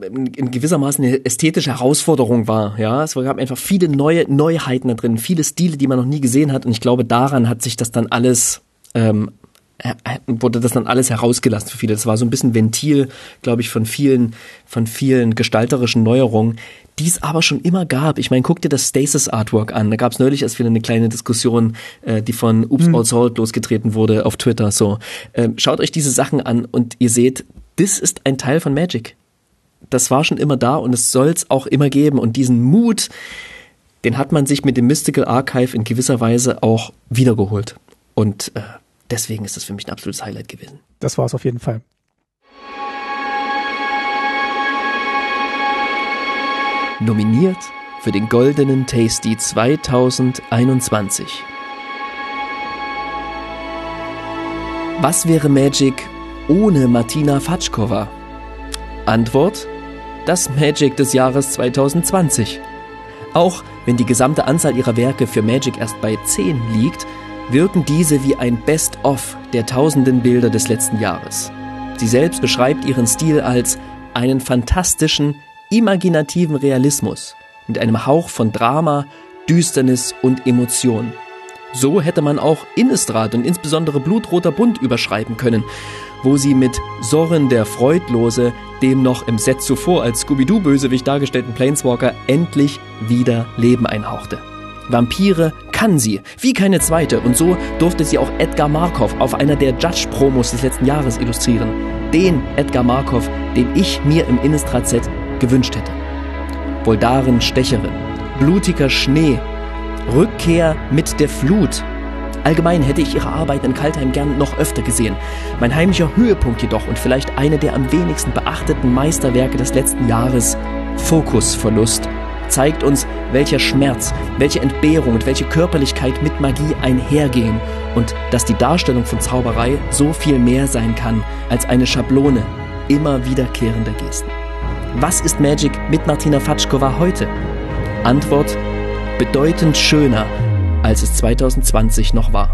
in gewissermaßen eine ästhetische Herausforderung war. Ja, es gab einfach viele neue Neuheiten da drin, viele Stile, die man noch nie gesehen hat. Und ich glaube, daran hat sich das dann alles ähm, wurde das dann alles herausgelassen für viele. Das war so ein bisschen Ventil, glaube ich, von vielen, von vielen gestalterischen Neuerungen, die es aber schon immer gab. Ich meine, guck dir das Stasis Artwork an. Da gab es neulich erst wieder eine kleine Diskussion, äh, die von Oops mhm. All Salt losgetreten wurde auf Twitter. So, ähm, schaut euch diese Sachen an und ihr seht, das ist ein Teil von Magic. Das war schon immer da und es soll es auch immer geben. Und diesen Mut, den hat man sich mit dem Mystical Archive in gewisser Weise auch wiedergeholt. Und äh, deswegen ist das für mich ein absolutes Highlight gewesen. Das war es auf jeden Fall. Nominiert für den Goldenen Tasty 2021. Was wäre Magic ohne Martina Fatschkova? Antwort: Das Magic des Jahres 2020. Auch wenn die gesamte Anzahl ihrer Werke für Magic erst bei 10 liegt, wirken diese wie ein Best-of der tausenden Bilder des letzten Jahres. Sie selbst beschreibt ihren Stil als einen fantastischen, imaginativen Realismus mit einem Hauch von Drama, Düsternis und Emotion. So hätte man auch Innistrad und insbesondere Blutroter Bund überschreiben können, wo sie mit Soren der Freudlose dem noch im Set zuvor als Scooby-Doo-Bösewicht dargestellten Planeswalker endlich wieder Leben einhauchte. Vampire kann sie, wie keine zweite. Und so durfte sie auch Edgar Markov auf einer der Judge-Promos des letzten Jahres illustrieren. Den Edgar Markov, den ich mir im Innistrad-Set gewünscht hätte. Voldaren Stecherin, blutiger Schnee, Rückkehr mit der Flut. Allgemein hätte ich ihre Arbeit in Kaltheim gern noch öfter gesehen. Mein heimlicher Höhepunkt jedoch und vielleicht eine der am wenigsten beachteten Meisterwerke des letzten Jahres, Fokusverlust zeigt uns, welcher Schmerz, welche Entbehrung und welche Körperlichkeit mit Magie einhergehen und dass die Darstellung von Zauberei so viel mehr sein kann als eine Schablone immer wiederkehrender Gesten. Was ist Magic mit Martina Fatschkova heute? Antwort: bedeutend schöner, als es 2020 noch war.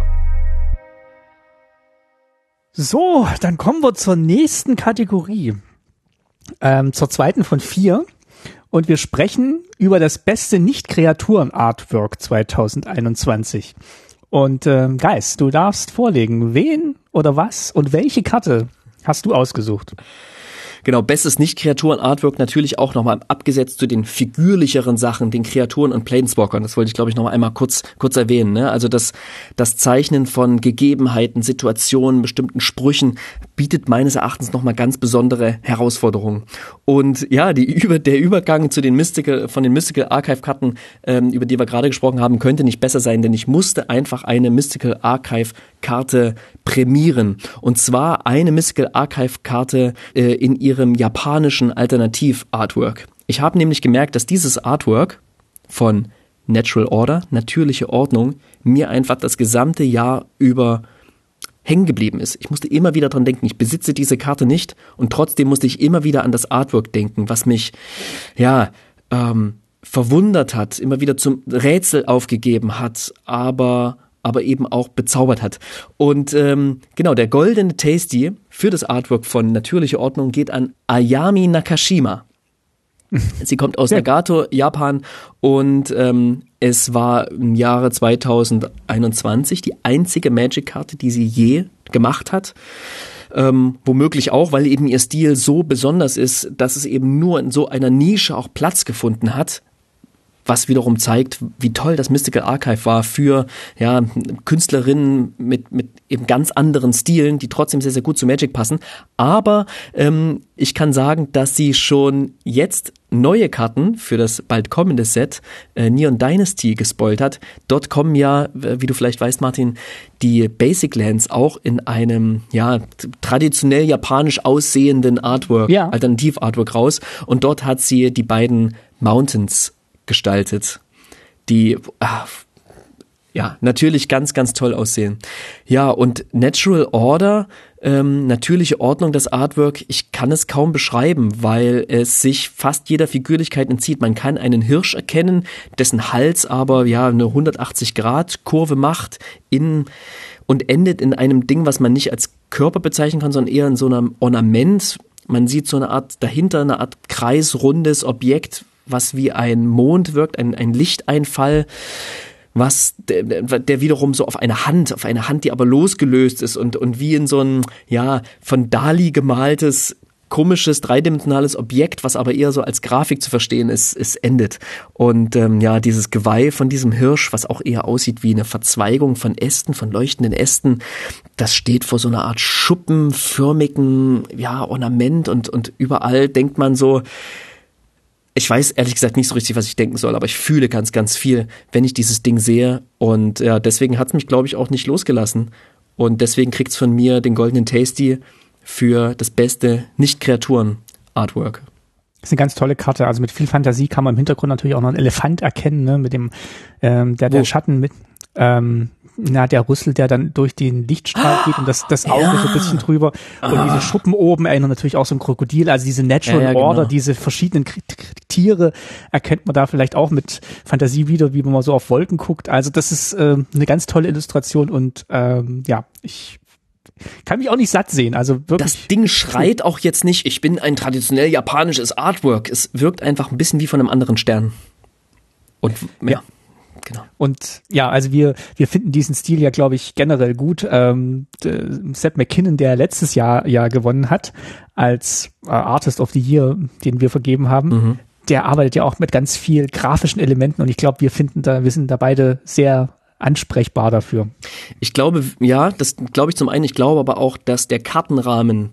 So, dann kommen wir zur nächsten Kategorie. Ähm, zur zweiten von vier und wir sprechen über das beste Nicht-Kreaturen-Artwork 2021. Und äh, Geist, du darfst vorlegen, wen oder was und welche Karte hast du ausgesucht? Genau, bestes Nicht-Kreaturen-Artwork natürlich auch nochmal abgesetzt zu den figürlicheren Sachen, den Kreaturen und Planeswalkern. Das wollte ich, glaube ich, noch einmal kurz, kurz erwähnen. Ne? Also das, das Zeichnen von Gegebenheiten, Situationen, bestimmten Sprüchen bietet meines Erachtens nochmal ganz besondere Herausforderungen. Und ja, die, über, der Übergang zu den Mystical, von den Mystical Archive-Karten, ähm, über die wir gerade gesprochen haben, könnte nicht besser sein, denn ich musste einfach eine Mystical Archive-Karte prämieren. Und zwar eine Mystical Archive-Karte äh, in ihr ihrem japanischen Alternativ-Artwork. Ich habe nämlich gemerkt, dass dieses Artwork von Natural Order, natürliche Ordnung, mir einfach das gesamte Jahr über hängen geblieben ist. Ich musste immer wieder dran denken, ich besitze diese Karte nicht und trotzdem musste ich immer wieder an das Artwork denken, was mich, ja, ähm, verwundert hat, immer wieder zum Rätsel aufgegeben hat, aber aber eben auch bezaubert hat. Und ähm, genau, der goldene Tasty für das Artwork von Natürliche Ordnung geht an Ayami Nakashima. Sie kommt aus Nagato, Japan und ähm, es war im Jahre 2021 die einzige Magic-Karte, die sie je gemacht hat. Ähm, womöglich auch, weil eben ihr Stil so besonders ist, dass es eben nur in so einer Nische auch Platz gefunden hat was wiederum zeigt, wie toll das Mystical Archive war für ja, Künstlerinnen mit, mit eben ganz anderen Stilen, die trotzdem sehr, sehr gut zu Magic passen. Aber ähm, ich kann sagen, dass sie schon jetzt neue Karten für das bald kommende Set äh, Neon Dynasty gespoilt hat. Dort kommen ja, wie du vielleicht weißt, Martin, die Basic Lands auch in einem ja traditionell japanisch aussehenden Artwork, ja. Alternativ Artwork raus. Und dort hat sie die beiden Mountains gestaltet, die ah, ja, natürlich ganz, ganz toll aussehen. Ja, und Natural Order, ähm, natürliche Ordnung, das Artwork, ich kann es kaum beschreiben, weil es sich fast jeder Figürlichkeit entzieht. Man kann einen Hirsch erkennen, dessen Hals aber ja eine 180 Grad Kurve macht in und endet in einem Ding, was man nicht als Körper bezeichnen kann, sondern eher in so einem Ornament. Man sieht so eine Art dahinter, eine Art kreisrundes Objekt, was wie ein Mond wirkt, ein, ein Lichteinfall was der, der wiederum so auf eine Hand, auf eine Hand, die aber losgelöst ist und, und wie in so ein, ja, von Dali gemaltes komisches dreidimensionales Objekt, was aber eher so als Grafik zu verstehen ist, ist endet. Und ähm, ja, dieses Geweih von diesem Hirsch, was auch eher aussieht wie eine Verzweigung von Ästen, von leuchtenden Ästen, das steht vor so einer Art schuppenförmigen ja, Ornament und, und überall denkt man so, ich weiß ehrlich gesagt nicht so richtig, was ich denken soll, aber ich fühle ganz, ganz viel, wenn ich dieses Ding sehe. Und ja, deswegen hat es mich, glaube ich, auch nicht losgelassen. Und deswegen kriegt es von mir den goldenen Tasty für das beste Nicht-Kreaturen-Artwork. Das ist eine ganz tolle Karte. Also mit viel Fantasie kann man im Hintergrund natürlich auch noch einen Elefant erkennen, ne? mit dem ähm, der, der Schatten mit ähm, na, der Rüssel, der dann durch den Lichtstrahl geht und das, das Auge ja. so ein bisschen drüber. Und ah. diese Schuppen oben erinnern natürlich auch so ein Krokodil. Also diese Natural ja, ja, Order, genau. diese verschiedenen Tiere erkennt man da vielleicht auch mit Fantasie wieder, wie man mal so auf Wolken guckt. Also das ist äh, eine ganz tolle Illustration und ähm, ja, ich kann mich auch nicht satt sehen. Also wirklich. Das Ding schreit auch jetzt nicht, ich bin ein traditionell japanisches Artwork. Es wirkt einfach ein bisschen wie von einem anderen Stern. Und ja. Genau. Und ja, also wir, wir finden diesen Stil ja, glaube ich, generell gut. Ähm, Seth McKinnon, der letztes Jahr ja gewonnen hat als äh, Artist of the Year, den wir vergeben haben, mhm. der arbeitet ja auch mit ganz viel grafischen Elementen und ich glaube, wir finden da, wir sind da beide sehr ansprechbar dafür. Ich glaube, ja, das glaube ich zum einen. Ich glaube aber auch, dass der Kartenrahmen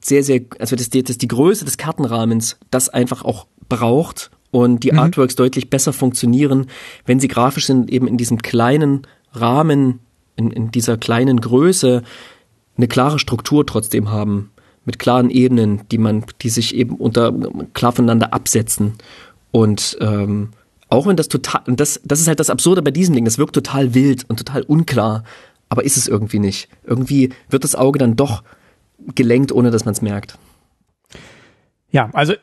sehr, sehr, also dass die, dass die Größe des Kartenrahmens das einfach auch braucht und die mhm. Artworks deutlich besser funktionieren, wenn sie grafisch sind, eben in diesem kleinen Rahmen, in, in dieser kleinen Größe eine klare Struktur trotzdem haben, mit klaren Ebenen, die man, die sich eben unter klar voneinander absetzen. Und ähm, auch wenn das total, und das, das ist halt das Absurde bei diesem Ding, das wirkt total wild und total unklar, aber ist es irgendwie nicht. Irgendwie wird das Auge dann doch gelenkt, ohne dass man es merkt. Ja, also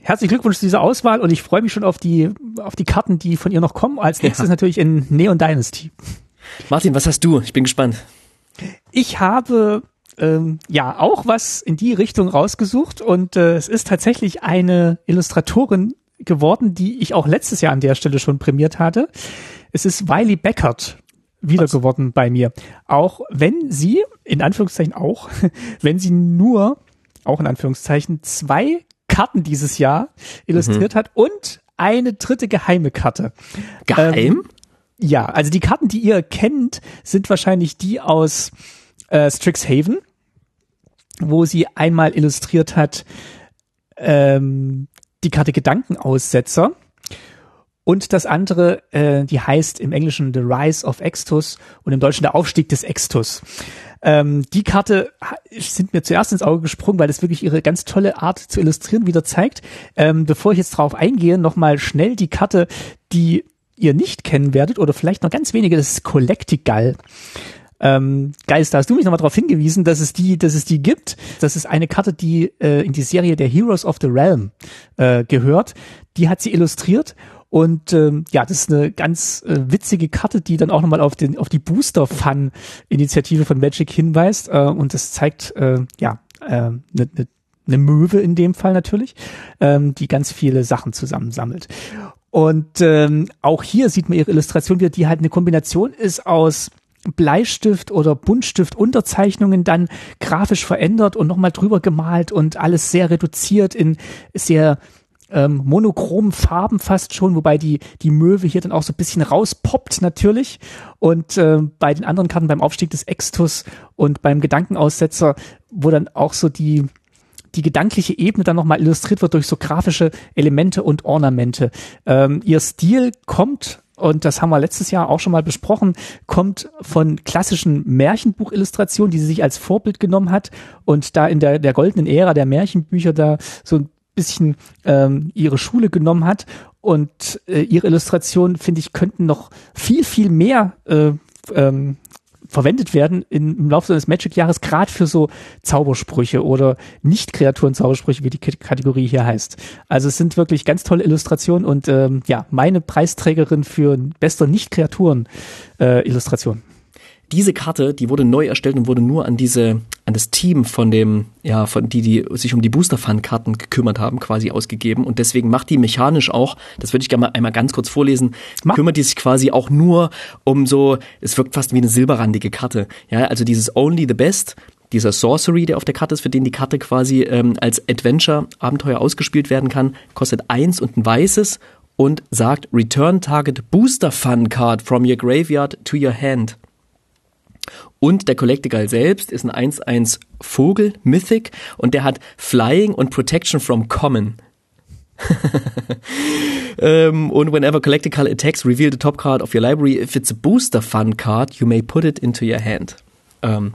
herzlichen Glückwunsch zu dieser Auswahl und ich freue mich schon auf die, auf die Karten, die von ihr noch kommen. Als nächstes ja. natürlich in Neon Dynasty. Martin, was hast du? Ich bin gespannt. Ich habe ähm, ja auch was in die Richtung rausgesucht und äh, es ist tatsächlich eine Illustratorin geworden, die ich auch letztes Jahr an der Stelle schon prämiert hatte. Es ist Wiley Beckert wieder was? geworden bei mir. Auch wenn sie, in Anführungszeichen auch, wenn sie nur, auch in Anführungszeichen, zwei Karten dieses Jahr illustriert mhm. hat und eine dritte geheime Karte. Geheim? Ähm, ja, also die Karten, die ihr kennt, sind wahrscheinlich die aus äh, Strixhaven, wo sie einmal illustriert hat ähm, die Karte Gedankenaussetzer. Und das andere, äh, die heißt im Englischen The Rise of Extus und im Deutschen der Aufstieg des Extus. Ähm, die Karte sind mir zuerst ins Auge gesprungen, weil es wirklich ihre ganz tolle Art zu illustrieren wieder zeigt. Ähm, bevor ich jetzt drauf eingehe, nochmal schnell die Karte, die ihr nicht kennen werdet oder vielleicht noch ganz wenige, das ist Collectigal. Ähm, Geist, da hast du mich nochmal darauf hingewiesen, dass es die, dass es die gibt. Das ist eine Karte, die äh, in die Serie der Heroes of the Realm äh, gehört. Die hat sie illustriert und ähm, ja, das ist eine ganz äh, witzige Karte, die dann auch nochmal auf, den, auf die Booster-Fun-Initiative von Magic hinweist. Äh, und das zeigt äh, ja eine äh, ne, ne, ne Möwe in dem Fall natürlich, ähm, die ganz viele Sachen zusammensammelt. Und ähm, auch hier sieht man ihre Illustration wieder, die halt eine Kombination ist aus Bleistift oder Buntstift Unterzeichnungen dann grafisch verändert und nochmal drüber gemalt und alles sehr reduziert in sehr ähm, monochromen Farben fast schon, wobei die, die Möwe hier dann auch so ein bisschen rauspoppt natürlich. Und äh, bei den anderen Karten beim Aufstieg des Extus und beim Gedankenaussetzer, wo dann auch so die, die gedankliche Ebene dann nochmal illustriert wird durch so grafische Elemente und Ornamente. Ähm, ihr Stil kommt und das haben wir letztes Jahr auch schon mal besprochen, kommt von klassischen Märchenbuchillustrationen, die sie sich als Vorbild genommen hat und da in der, der goldenen Ära der Märchenbücher da so ein bisschen ähm, ihre Schule genommen hat und äh, ihre Illustrationen, finde ich, könnten noch viel, viel mehr äh, ähm, verwendet werden in, im Laufe des Magic-Jahres, gerade für so Zaubersprüche oder Nicht-Kreaturen-Zaubersprüche, wie die K Kategorie hier heißt. Also es sind wirklich ganz tolle Illustrationen und ähm, ja, meine Preisträgerin für bester Nicht-Kreaturen-Illustration. Äh, diese Karte, die wurde neu erstellt und wurde nur an diese, an das Team von dem, ja, von die, die sich um die Booster Fun Karten gekümmert haben, quasi ausgegeben. Und deswegen macht die mechanisch auch, das würde ich gerne mal einmal ganz kurz vorlesen, Mach. kümmert die sich quasi auch nur um so, es wirkt fast wie eine silberrandige Karte. Ja, also dieses Only the Best, dieser Sorcery, der auf der Karte ist, für den die Karte quasi ähm, als Adventure-Abenteuer ausgespielt werden kann, kostet eins und ein weißes und sagt Return Target Booster Fun Card from your graveyard to your hand. Und der Collectigal selbst ist ein 1-1 Vogel, Mythic, und der hat Flying und Protection from Common. um, ähm, und whenever Collectical attacks, reveal the top card of your library. If it's a booster fun card, you may put it into your hand. Um, ähm,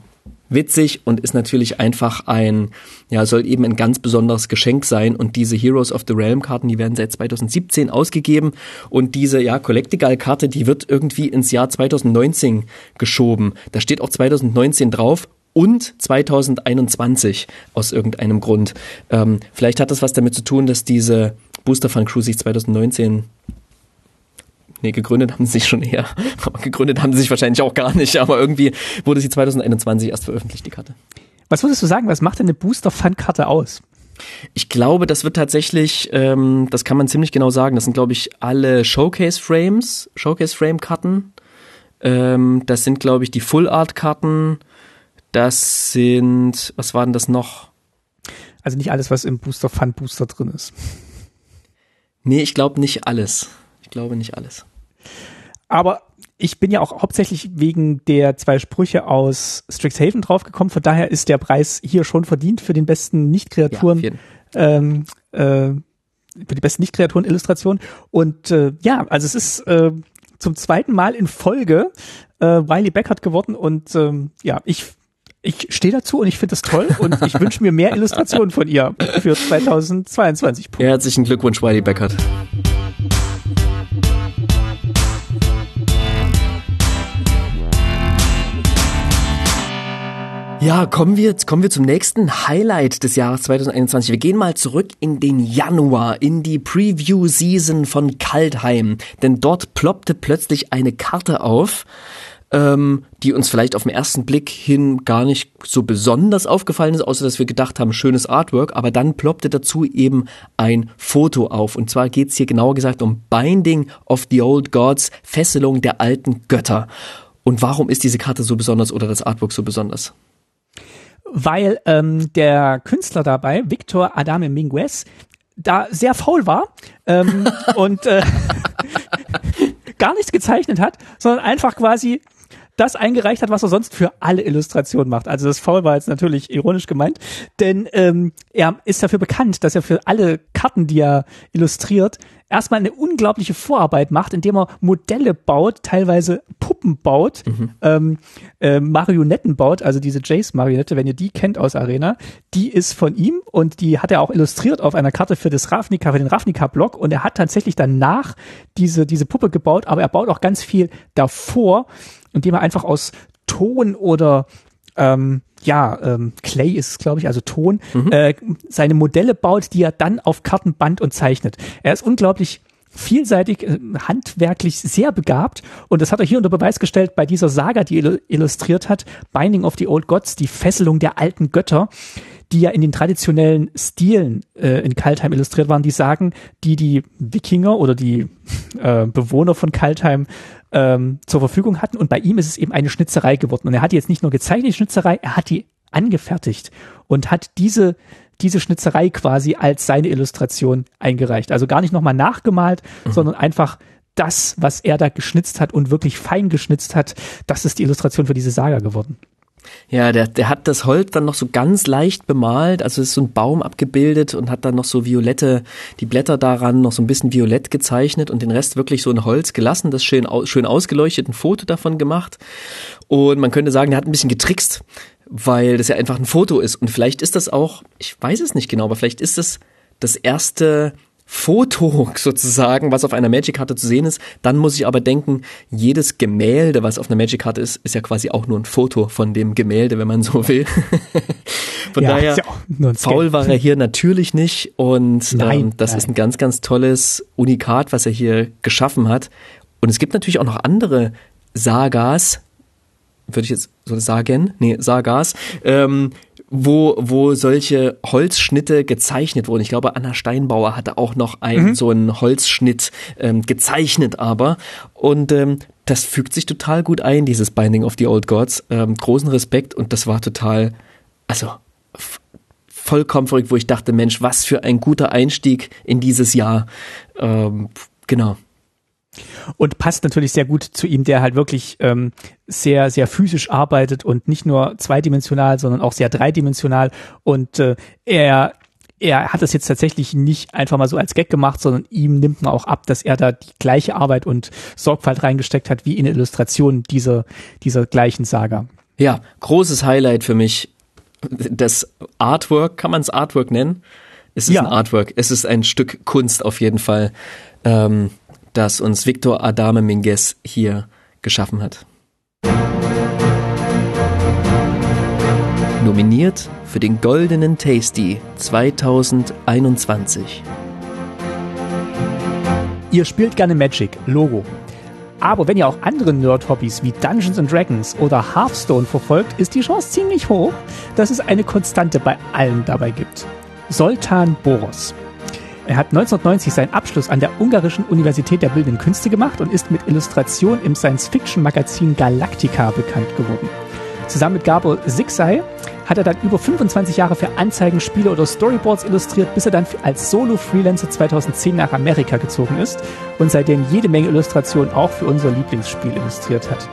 witzig und ist natürlich einfach ein, ja, soll eben ein ganz besonderes Geschenk sein. Und diese Heroes of the Realm Karten, die werden seit 2017 ausgegeben. Und diese, ja, Collectigal Karte, die wird irgendwie ins Jahr 2019 geschoben. Da steht auch 2019 drauf und 2021 aus irgendeinem Grund. Ähm, vielleicht hat das was damit zu tun, dass diese Booster Fun Crew sich 2019 Nee, gegründet haben sie sich schon eher. Aber gegründet haben sie sich wahrscheinlich auch gar nicht. Aber irgendwie wurde sie 2021 erst veröffentlicht, die Karte. Was würdest du sagen, was macht denn eine Booster-Fun-Karte aus? Ich glaube, das wird tatsächlich, ähm, das kann man ziemlich genau sagen. Das sind, glaube ich, alle Showcase-Frames, Showcase-Frame-Karten. Ähm, das sind, glaube ich, die Full-Art-Karten. Das sind, was war denn das noch? Also nicht alles, was im Booster Fun Booster drin ist. Nee, ich glaube nicht alles. Ich glaube nicht alles. Aber ich bin ja auch hauptsächlich wegen der zwei Sprüche aus Strixhaven draufgekommen. Von daher ist der Preis hier schon verdient für den besten Nicht-Kreaturen. Ja, ähm, äh, für die besten Nicht-Kreaturen-Illustrationen. Und äh, ja, also es ist äh, zum zweiten Mal in Folge äh, Wiley Beckert geworden. Und ähm, ja, ich ich stehe dazu und ich finde das toll und ich wünsche mir mehr Illustrationen von ihr für 2022. Herzlichen Glückwunsch, Wiley Beckert. Ja, kommen wir, kommen wir zum nächsten Highlight des Jahres 2021. Wir gehen mal zurück in den Januar, in die Preview-Season von Kaltheim. Denn dort ploppte plötzlich eine Karte auf, ähm, die uns vielleicht auf den ersten Blick hin gar nicht so besonders aufgefallen ist, außer dass wir gedacht haben, schönes Artwork, aber dann ploppte dazu eben ein Foto auf. Und zwar geht's hier genauer gesagt um Binding of the Old Gods, Fesselung der alten Götter. Und warum ist diese Karte so besonders oder das Artwork so besonders? Weil ähm, der Künstler dabei, Victor Adame Minguez, da sehr faul war ähm, und äh, gar nichts gezeichnet hat, sondern einfach quasi das eingereicht hat, was er sonst für alle Illustrationen macht. Also das Foul war jetzt natürlich ironisch gemeint, denn ähm, er ist dafür bekannt, dass er für alle Karten, die er illustriert, erstmal eine unglaubliche Vorarbeit macht, indem er Modelle baut, teilweise Puppen baut, mhm. ähm, äh, Marionetten baut, also diese Jace-Marionette, wenn ihr die kennt aus Arena, die ist von ihm und die hat er auch illustriert auf einer Karte für das Ravnica, für den Ravnica-Block und er hat tatsächlich danach diese, diese Puppe gebaut, aber er baut auch ganz viel davor, indem er einfach aus Ton oder ähm, ja, ähm, Clay ist es, glaube ich, also Ton, mhm. äh, seine Modelle baut, die er dann auf Kartenband und zeichnet. Er ist unglaublich vielseitig, äh, handwerklich sehr begabt und das hat er hier unter Beweis gestellt bei dieser Saga, die er illustriert hat, Binding of the Old Gods, die Fesselung der alten Götter die ja in den traditionellen Stilen äh, in Kaltheim illustriert waren, die sagen, die die Wikinger oder die äh, Bewohner von Kaltheim ähm, zur Verfügung hatten. Und bei ihm ist es eben eine Schnitzerei geworden. Und er hat jetzt nicht nur gezeichnet, die Schnitzerei, er hat die angefertigt und hat diese diese Schnitzerei quasi als seine Illustration eingereicht. Also gar nicht nochmal nachgemalt, mhm. sondern einfach das, was er da geschnitzt hat und wirklich fein geschnitzt hat, das ist die Illustration für diese Saga geworden. Ja, der, der hat das Holz dann noch so ganz leicht bemalt, also ist so ein Baum abgebildet und hat dann noch so violette, die Blätter daran noch so ein bisschen violett gezeichnet und den Rest wirklich so in Holz gelassen, das schön, schön ausgeleuchtet, ein Foto davon gemacht. Und man könnte sagen, der hat ein bisschen getrickst, weil das ja einfach ein Foto ist. Und vielleicht ist das auch, ich weiß es nicht genau, aber vielleicht ist es das erste Foto sozusagen, was auf einer Magic-Karte zu sehen ist. Dann muss ich aber denken, jedes Gemälde, was auf einer Magic-Karte ist, ist ja quasi auch nur ein Foto von dem Gemälde, wenn man so will. von ja, daher, ja faul war er hier natürlich nicht und nein, ähm, das nein. ist ein ganz, ganz tolles Unikat, was er hier geschaffen hat. Und es gibt natürlich auch noch andere Sagas, würde ich jetzt so sagen, nee, Sagas, ähm, wo, wo solche Holzschnitte gezeichnet wurden. Ich glaube, Anna Steinbauer hatte auch noch einen, mhm. so einen Holzschnitt ähm, gezeichnet aber. Und ähm, das fügt sich total gut ein, dieses Binding of the Old Gods. Ähm, großen Respekt und das war total, also vollkommen verrückt, wo ich dachte, Mensch, was für ein guter Einstieg in dieses Jahr. Ähm, genau. Und passt natürlich sehr gut zu ihm, der halt wirklich ähm, sehr, sehr physisch arbeitet und nicht nur zweidimensional, sondern auch sehr dreidimensional. Und äh, er er hat das jetzt tatsächlich nicht einfach mal so als Gag gemacht, sondern ihm nimmt man auch ab, dass er da die gleiche Arbeit und Sorgfalt reingesteckt hat, wie in der Illustration dieser, dieser gleichen Saga. Ja, großes Highlight für mich. Das Artwork, kann man es Artwork nennen? Es ist ja. ein Artwork. Es ist ein Stück Kunst auf jeden Fall. Ähm, das uns Victor Adame Minguez hier geschaffen hat. Nominiert für den Goldenen Tasty 2021. Ihr spielt gerne Magic, Logo. Aber wenn ihr auch andere Nerd-Hobbys wie Dungeons and Dragons oder Hearthstone verfolgt, ist die Chance ziemlich hoch, dass es eine Konstante bei allen dabei gibt. Soltan Boros. Er hat 1990 seinen Abschluss an der Ungarischen Universität der Bildenden Künste gemacht und ist mit Illustration im Science-Fiction-Magazin Galactica bekannt geworden. Zusammen mit Gabor Zixay hat er dann über 25 Jahre für Anzeigen, Spiele oder Storyboards illustriert, bis er dann als Solo-Freelancer 2010 nach Amerika gezogen ist und seitdem jede Menge Illustrationen auch für unser Lieblingsspiel illustriert hat.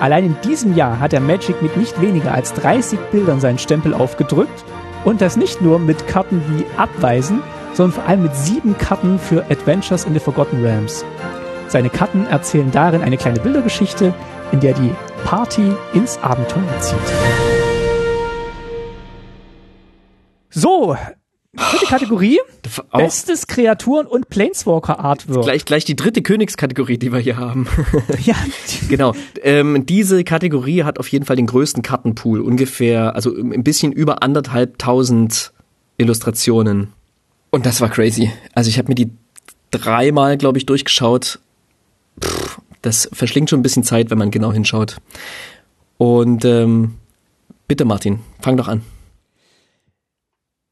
Allein in diesem Jahr hat er Magic mit nicht weniger als 30 Bildern seinen Stempel aufgedrückt und das nicht nur mit Karten wie Abweisen, sondern vor allem mit sieben Karten für Adventures in the Forgotten Realms. Seine Karten erzählen darin eine kleine Bildergeschichte, in der die Party ins Abenteuer zieht. So, dritte Kategorie. Auch Bestes Kreaturen- und Planeswalker-Artwork. Gleich, gleich die dritte Königskategorie, die wir hier haben. ja. genau. Ähm, diese Kategorie hat auf jeden Fall den größten Kartenpool. Ungefähr, also ein bisschen über anderthalb tausend Illustrationen. Und das war crazy. Also ich habe mir die dreimal, glaube ich, durchgeschaut. Pff, das verschlingt schon ein bisschen Zeit, wenn man genau hinschaut. Und ähm, bitte, Martin, fang doch an.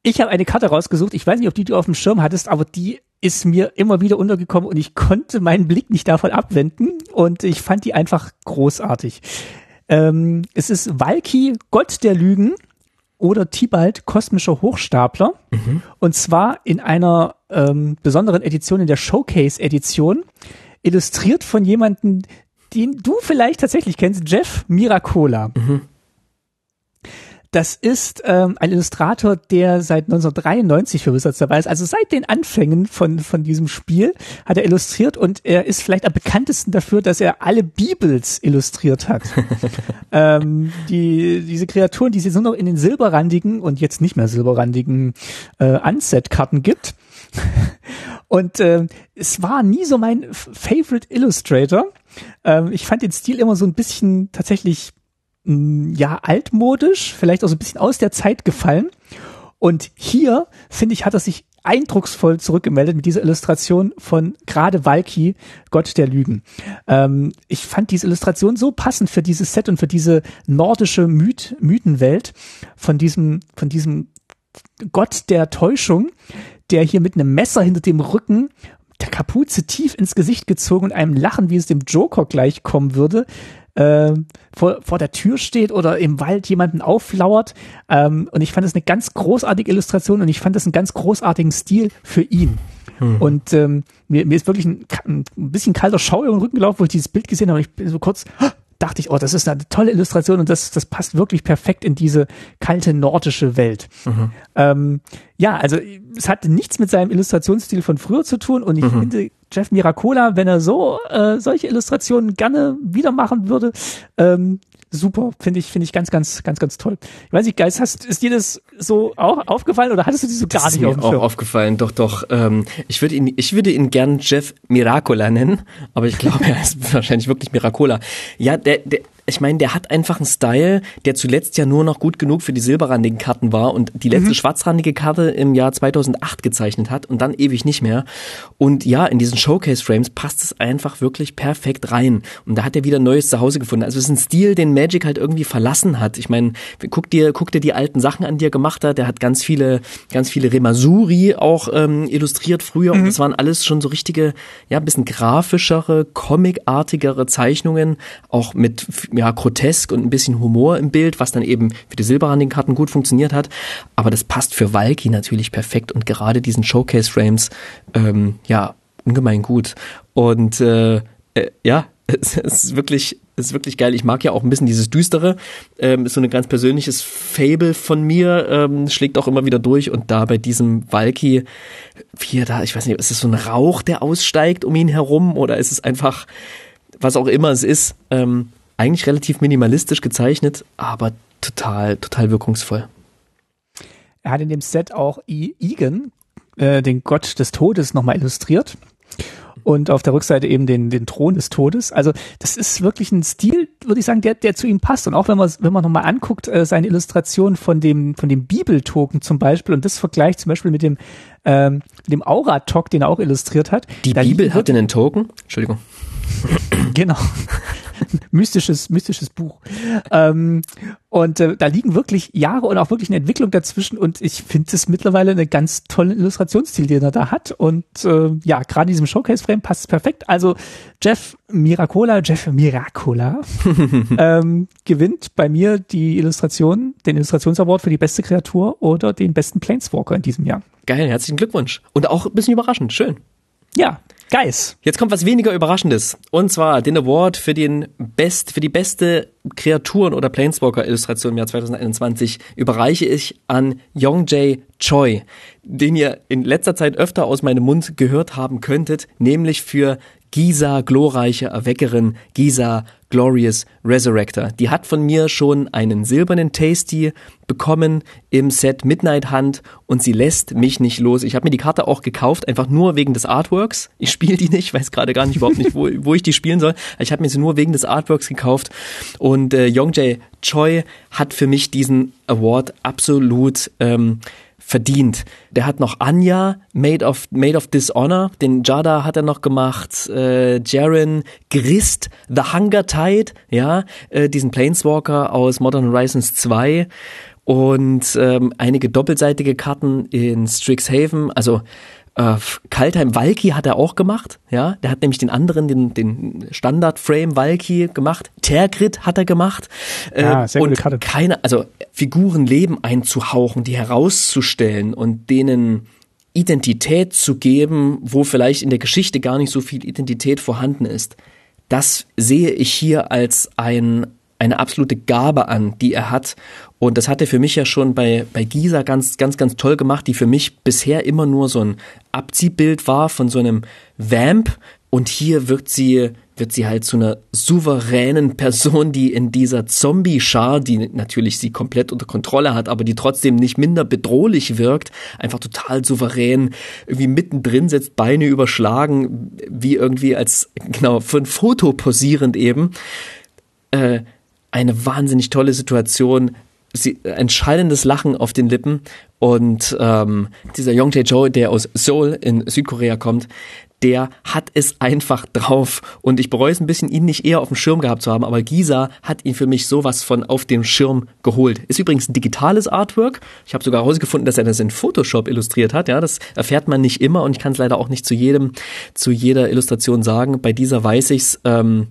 Ich habe eine Karte rausgesucht. Ich weiß nicht, ob die du auf dem Schirm hattest, aber die ist mir immer wieder untergekommen und ich konnte meinen Blick nicht davon abwenden und ich fand die einfach großartig. Ähm, es ist Valky, Gott der Lügen oder Tibalt kosmischer Hochstapler. Mhm. Und zwar in einer ähm, besonderen Edition, in der Showcase-Edition, illustriert von jemandem, den du vielleicht tatsächlich kennst, Jeff Miracola. Mhm. Das ist ähm, ein Illustrator, der seit 1993 für Wizards dabei ist. Also seit den Anfängen von, von diesem Spiel hat er illustriert und er ist vielleicht am bekanntesten dafür, dass er alle Bibels illustriert hat. ähm, die, diese Kreaturen, die es nur noch in den silberrandigen und jetzt nicht mehr silberrandigen äh, Unset-Karten gibt. und äh, es war nie so mein Favorite Illustrator. Ähm, ich fand den Stil immer so ein bisschen tatsächlich ja, altmodisch, vielleicht auch so ein bisschen aus der Zeit gefallen. Und hier, finde ich, hat er sich eindrucksvoll zurückgemeldet mit dieser Illustration von gerade Valky, Gott der Lügen. Ähm, ich fand diese Illustration so passend für dieses Set und für diese nordische Myth Mythenwelt von diesem, von diesem Gott der Täuschung, der hier mit einem Messer hinter dem Rücken der Kapuze tief ins Gesicht gezogen und einem Lachen, wie es dem Joker gleich kommen würde, äh, vor, vor der Tür steht oder im Wald jemanden auflauert. Ähm, und ich fand das eine ganz großartige Illustration und ich fand das einen ganz großartigen Stil für ihn. Hm. Und ähm, mir, mir ist wirklich ein, ein bisschen kalter Schauer im Rücken gelaufen, wo ich dieses Bild gesehen habe. Und ich bin so kurz, dachte ich, oh, das ist eine tolle Illustration und das, das passt wirklich perfekt in diese kalte nordische Welt. Mhm. Ähm, ja, also es hat nichts mit seinem Illustrationsstil von früher zu tun und ich mhm. finde Jeff Miracola, wenn er so äh, solche Illustrationen gerne wieder machen würde, ähm, super. Finde ich, finde ich ganz, ganz, ganz, ganz toll. Ich weiß nicht, Geist, hast, ist dir das so auch aufgefallen oder hattest du die so gar das nicht ist auf mir dem auch aufgefallen, doch, doch. Ähm, ich würde ihn, ich würde ihn gern Jeff Miracola nennen, aber ich glaube, er ist wahrscheinlich wirklich Miracola. Ja, der, der, ich meine, der hat einfach einen Style, der zuletzt ja nur noch gut genug für die silberrandigen Karten war und die letzte schwarzrandige Karte im Jahr 2008 gezeichnet hat und dann ewig nicht mehr. Und ja, in diesen Showcase-Frames passt es einfach wirklich perfekt rein. Und da hat er wieder ein neues Zuhause gefunden. Also es ist ein Stil, den Magic halt irgendwie verlassen hat. Ich meine, guck dir, guck dir die alten Sachen an, die er gemacht hat. Der hat ganz viele, ganz viele Remasuri auch ähm, illustriert früher. Und das waren alles schon so richtige, ja, ein bisschen grafischere, comicartigere Zeichnungen, auch mit ja, grotesk und ein bisschen Humor im Bild, was dann eben für die silberrandigen Karten gut funktioniert hat. Aber das passt für Valky natürlich perfekt und gerade diesen Showcase-Frames, ähm, ja, ungemein gut. Und äh, äh, ja, es ist wirklich, es ist wirklich geil. Ich mag ja auch ein bisschen dieses Düstere. Ähm, ist so ein ganz persönliches Fable von mir, ähm, schlägt auch immer wieder durch. Und da bei diesem Valky, wie er da, ich weiß nicht, ist es so ein Rauch, der aussteigt um ihn herum oder ist es einfach, was auch immer es ist, ähm, eigentlich relativ minimalistisch gezeichnet, aber total, total wirkungsvoll. Er hat in dem Set auch I Igen, äh, den Gott des Todes, nochmal illustriert. Und auf der Rückseite eben den, den Thron des Todes. Also das ist wirklich ein Stil, würde ich sagen, der, der zu ihm passt. Und auch wenn man, wenn man nochmal anguckt, äh, seine Illustration von dem, von dem Bibeltoken zum Beispiel und das vergleicht zum Beispiel mit dem, ähm, dem Aura-Talk, den er auch illustriert hat. Die Bibel hatte einen Token. Entschuldigung. Genau. mystisches, mystisches Buch. Ähm, und äh, da liegen wirklich Jahre und auch wirklich eine Entwicklung dazwischen und ich finde es mittlerweile eine ganz tolle Illustrationsstil, den er da hat. Und äh, ja, gerade in diesem Showcase-Frame passt es perfekt. Also Jeff Miracola, Jeff Miracola ähm, gewinnt bei mir die Illustration, den Illustrationsaward für die beste Kreatur oder den besten Planeswalker in diesem Jahr. Geil, herzlichen Glückwunsch. Und auch ein bisschen überraschend, schön. Ja, Geis. Jetzt kommt was weniger Überraschendes. Und zwar den Award für den Best, für die beste Kreaturen- oder Planeswalker-Illustration im Jahr 2021 überreiche ich an Yongjae Choi, den ihr in letzter Zeit öfter aus meinem Mund gehört haben könntet, nämlich für Giza glorreiche Erweckerin, Giza Glorious Resurrector. Die hat von mir schon einen silbernen Tasty bekommen im Set Midnight Hunt und sie lässt mich nicht los. Ich habe mir die Karte auch gekauft, einfach nur wegen des Artworks. Ich spiele die nicht, weiß gerade gar nicht überhaupt nicht, wo, wo ich die spielen soll. Ich habe mir sie nur wegen des Artworks gekauft und äh, Yongjae Choi hat für mich diesen Award absolut ähm, verdient. Der hat noch Anja, Made of, Made of Dishonor, den Jada hat er noch gemacht, äh, Jaren, Grist, The Hunger Tide, ja, äh, diesen Planeswalker aus Modern Horizons 2 und ähm, einige doppelseitige Karten in Strixhaven, also äh, Kaltheim Valky hat er auch gemacht, ja. Der hat nämlich den anderen, den, den Standard-Frame Valky gemacht. Tergrid hat er gemacht. Äh, Ja, sehr gute und Karte. keine, also Figuren Leben einzuhauchen, die herauszustellen und denen Identität zu geben, wo vielleicht in der Geschichte gar nicht so viel Identität vorhanden ist. Das sehe ich hier als ein, eine absolute Gabe an, die er hat. Und das hat er für mich ja schon bei, bei Gisa ganz, ganz, ganz toll gemacht, die für mich bisher immer nur so ein Abziehbild war von so einem Vamp. Und hier wirkt sie, wird sie halt zu einer souveränen Person, die in dieser Zombie-Schar, die natürlich sie komplett unter Kontrolle hat, aber die trotzdem nicht minder bedrohlich wirkt, einfach total souverän, irgendwie mittendrin sitzt, Beine überschlagen, wie irgendwie als, genau, für ein Foto posierend eben. Äh, eine wahnsinnig tolle Situation. Sie, ein schallendes Lachen auf den Lippen und ähm, dieser Young Jae Cho, der aus Seoul in Südkorea kommt, der hat es einfach drauf und ich bereue es ein bisschen, ihn nicht eher auf dem Schirm gehabt zu haben, aber Gisa hat ihn für mich sowas von auf dem Schirm geholt. Ist übrigens ein digitales Artwork. Ich habe sogar herausgefunden, dass er das in Photoshop illustriert hat. Ja, das erfährt man nicht immer und ich kann es leider auch nicht zu jedem, zu jeder Illustration sagen. Bei dieser weiß ich's. Ähm,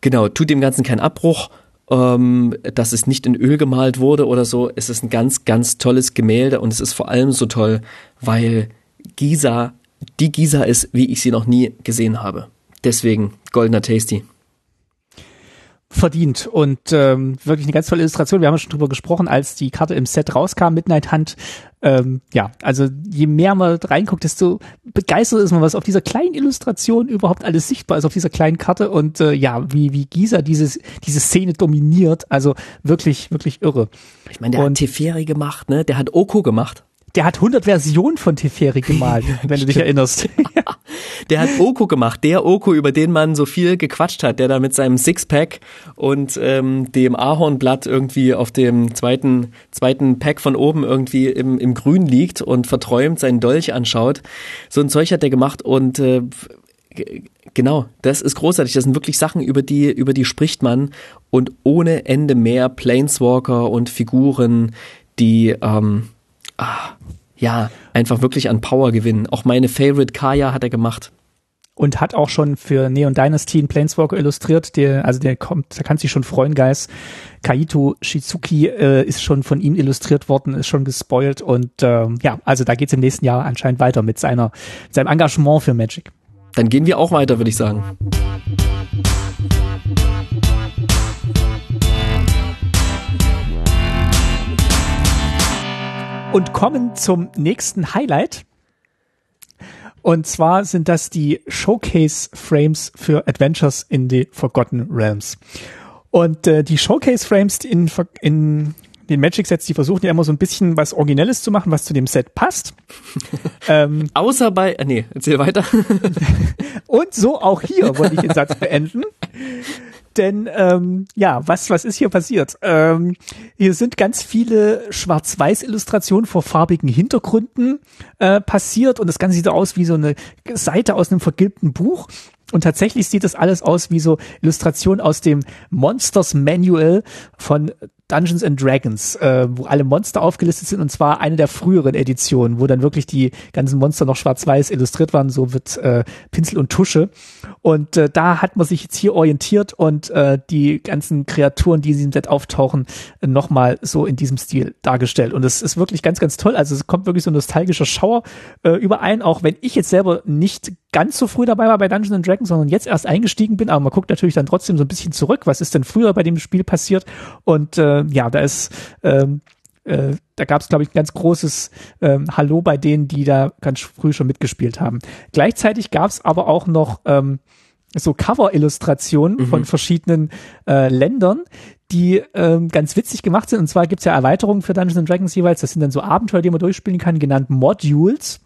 genau, tut dem Ganzen keinen Abbruch ähm, dass es nicht in Öl gemalt wurde oder so. Es ist ein ganz, ganz tolles Gemälde und es ist vor allem so toll, weil Gisa die Gisa ist, wie ich sie noch nie gesehen habe. Deswegen goldener Tasty. Verdient und ähm, wirklich eine ganz tolle Illustration. Wir haben schon drüber gesprochen, als die Karte im Set rauskam, Midnight Hunt. Ähm, ja, also je mehr man reinguckt, desto begeistert ist man, was auf dieser kleinen Illustration überhaupt alles sichtbar ist, auf dieser kleinen Karte und äh, ja, wie, wie Gisa dieses, diese Szene dominiert. Also wirklich, wirklich irre. Ich meine, der und, hat Teferi gemacht, ne? Der hat Oko gemacht der hat 100 Versionen von Teferi gemalt, wenn du dich erinnerst. der hat Oko gemacht, der Oko, über den man so viel gequatscht hat, der da mit seinem Sixpack und ähm, dem Ahornblatt irgendwie auf dem zweiten, zweiten Pack von oben irgendwie im, im Grün liegt und verträumt seinen Dolch anschaut. So ein Zeug hat der gemacht und äh, Genau, das ist großartig. Das sind wirklich Sachen, über die, über die spricht man und ohne Ende mehr Planeswalker und Figuren, die ähm, ah, ja, einfach wirklich an Power gewinnen. Auch meine Favorite Kaya hat er gemacht. Und hat auch schon für Neon Dynasty einen Planeswalker illustriert, der, also der kommt, da kann sich schon freuen, Guys. Kaito Shizuki äh, ist schon von ihm illustriert worden, ist schon gespoilt und äh, ja, also da geht's im nächsten Jahr anscheinend weiter mit seiner, mit seinem Engagement für Magic. Dann gehen wir auch weiter, würde ich sagen. Und kommen zum nächsten Highlight. Und zwar sind das die Showcase Frames für Adventures in the Forgotten Realms. Und äh, die Showcase Frames in, in den Magic Sets, die versuchen ja immer so ein bisschen was Originelles zu machen, was zu dem Set passt. ähm, Außer bei, äh, nee, erzähl weiter. und so auch hier wollte ich den Satz beenden. Denn ähm, ja, was was ist hier passiert? Ähm, hier sind ganz viele Schwarz-Weiß-Illustrationen vor farbigen Hintergründen äh, passiert und das Ganze sieht aus wie so eine Seite aus einem vergilbten Buch. Und tatsächlich sieht das alles aus wie so Illustrationen aus dem Monsters Manual von Dungeons and Dragons, äh, wo alle Monster aufgelistet sind und zwar eine der früheren Editionen, wo dann wirklich die ganzen Monster noch schwarz-weiß illustriert waren, so wird äh, Pinsel und Tusche. Und äh, da hat man sich jetzt hier orientiert und äh, die ganzen Kreaturen, die in diesem Set auftauchen, nochmal so in diesem Stil dargestellt. Und es ist wirklich ganz, ganz toll. Also es kommt wirklich so ein nostalgischer Schauer äh, überein, auch wenn ich jetzt selber nicht ganz so früh dabei war bei Dungeons and Dragons, sondern jetzt erst eingestiegen bin, aber man guckt natürlich dann trotzdem so ein bisschen zurück, was ist denn früher bei dem Spiel passiert und äh, ja, da ist ähm, äh, da gab es, glaube ich, ein ganz großes ähm, Hallo bei denen, die da ganz früh schon mitgespielt haben. Gleichzeitig gab es aber auch noch ähm, so Cover-Illustrationen mhm. von verschiedenen äh, Ländern, die ähm, ganz witzig gemacht sind. Und zwar gibt's ja Erweiterungen für Dungeons and Dragons jeweils. Das sind dann so Abenteuer, die man durchspielen kann, genannt Modules.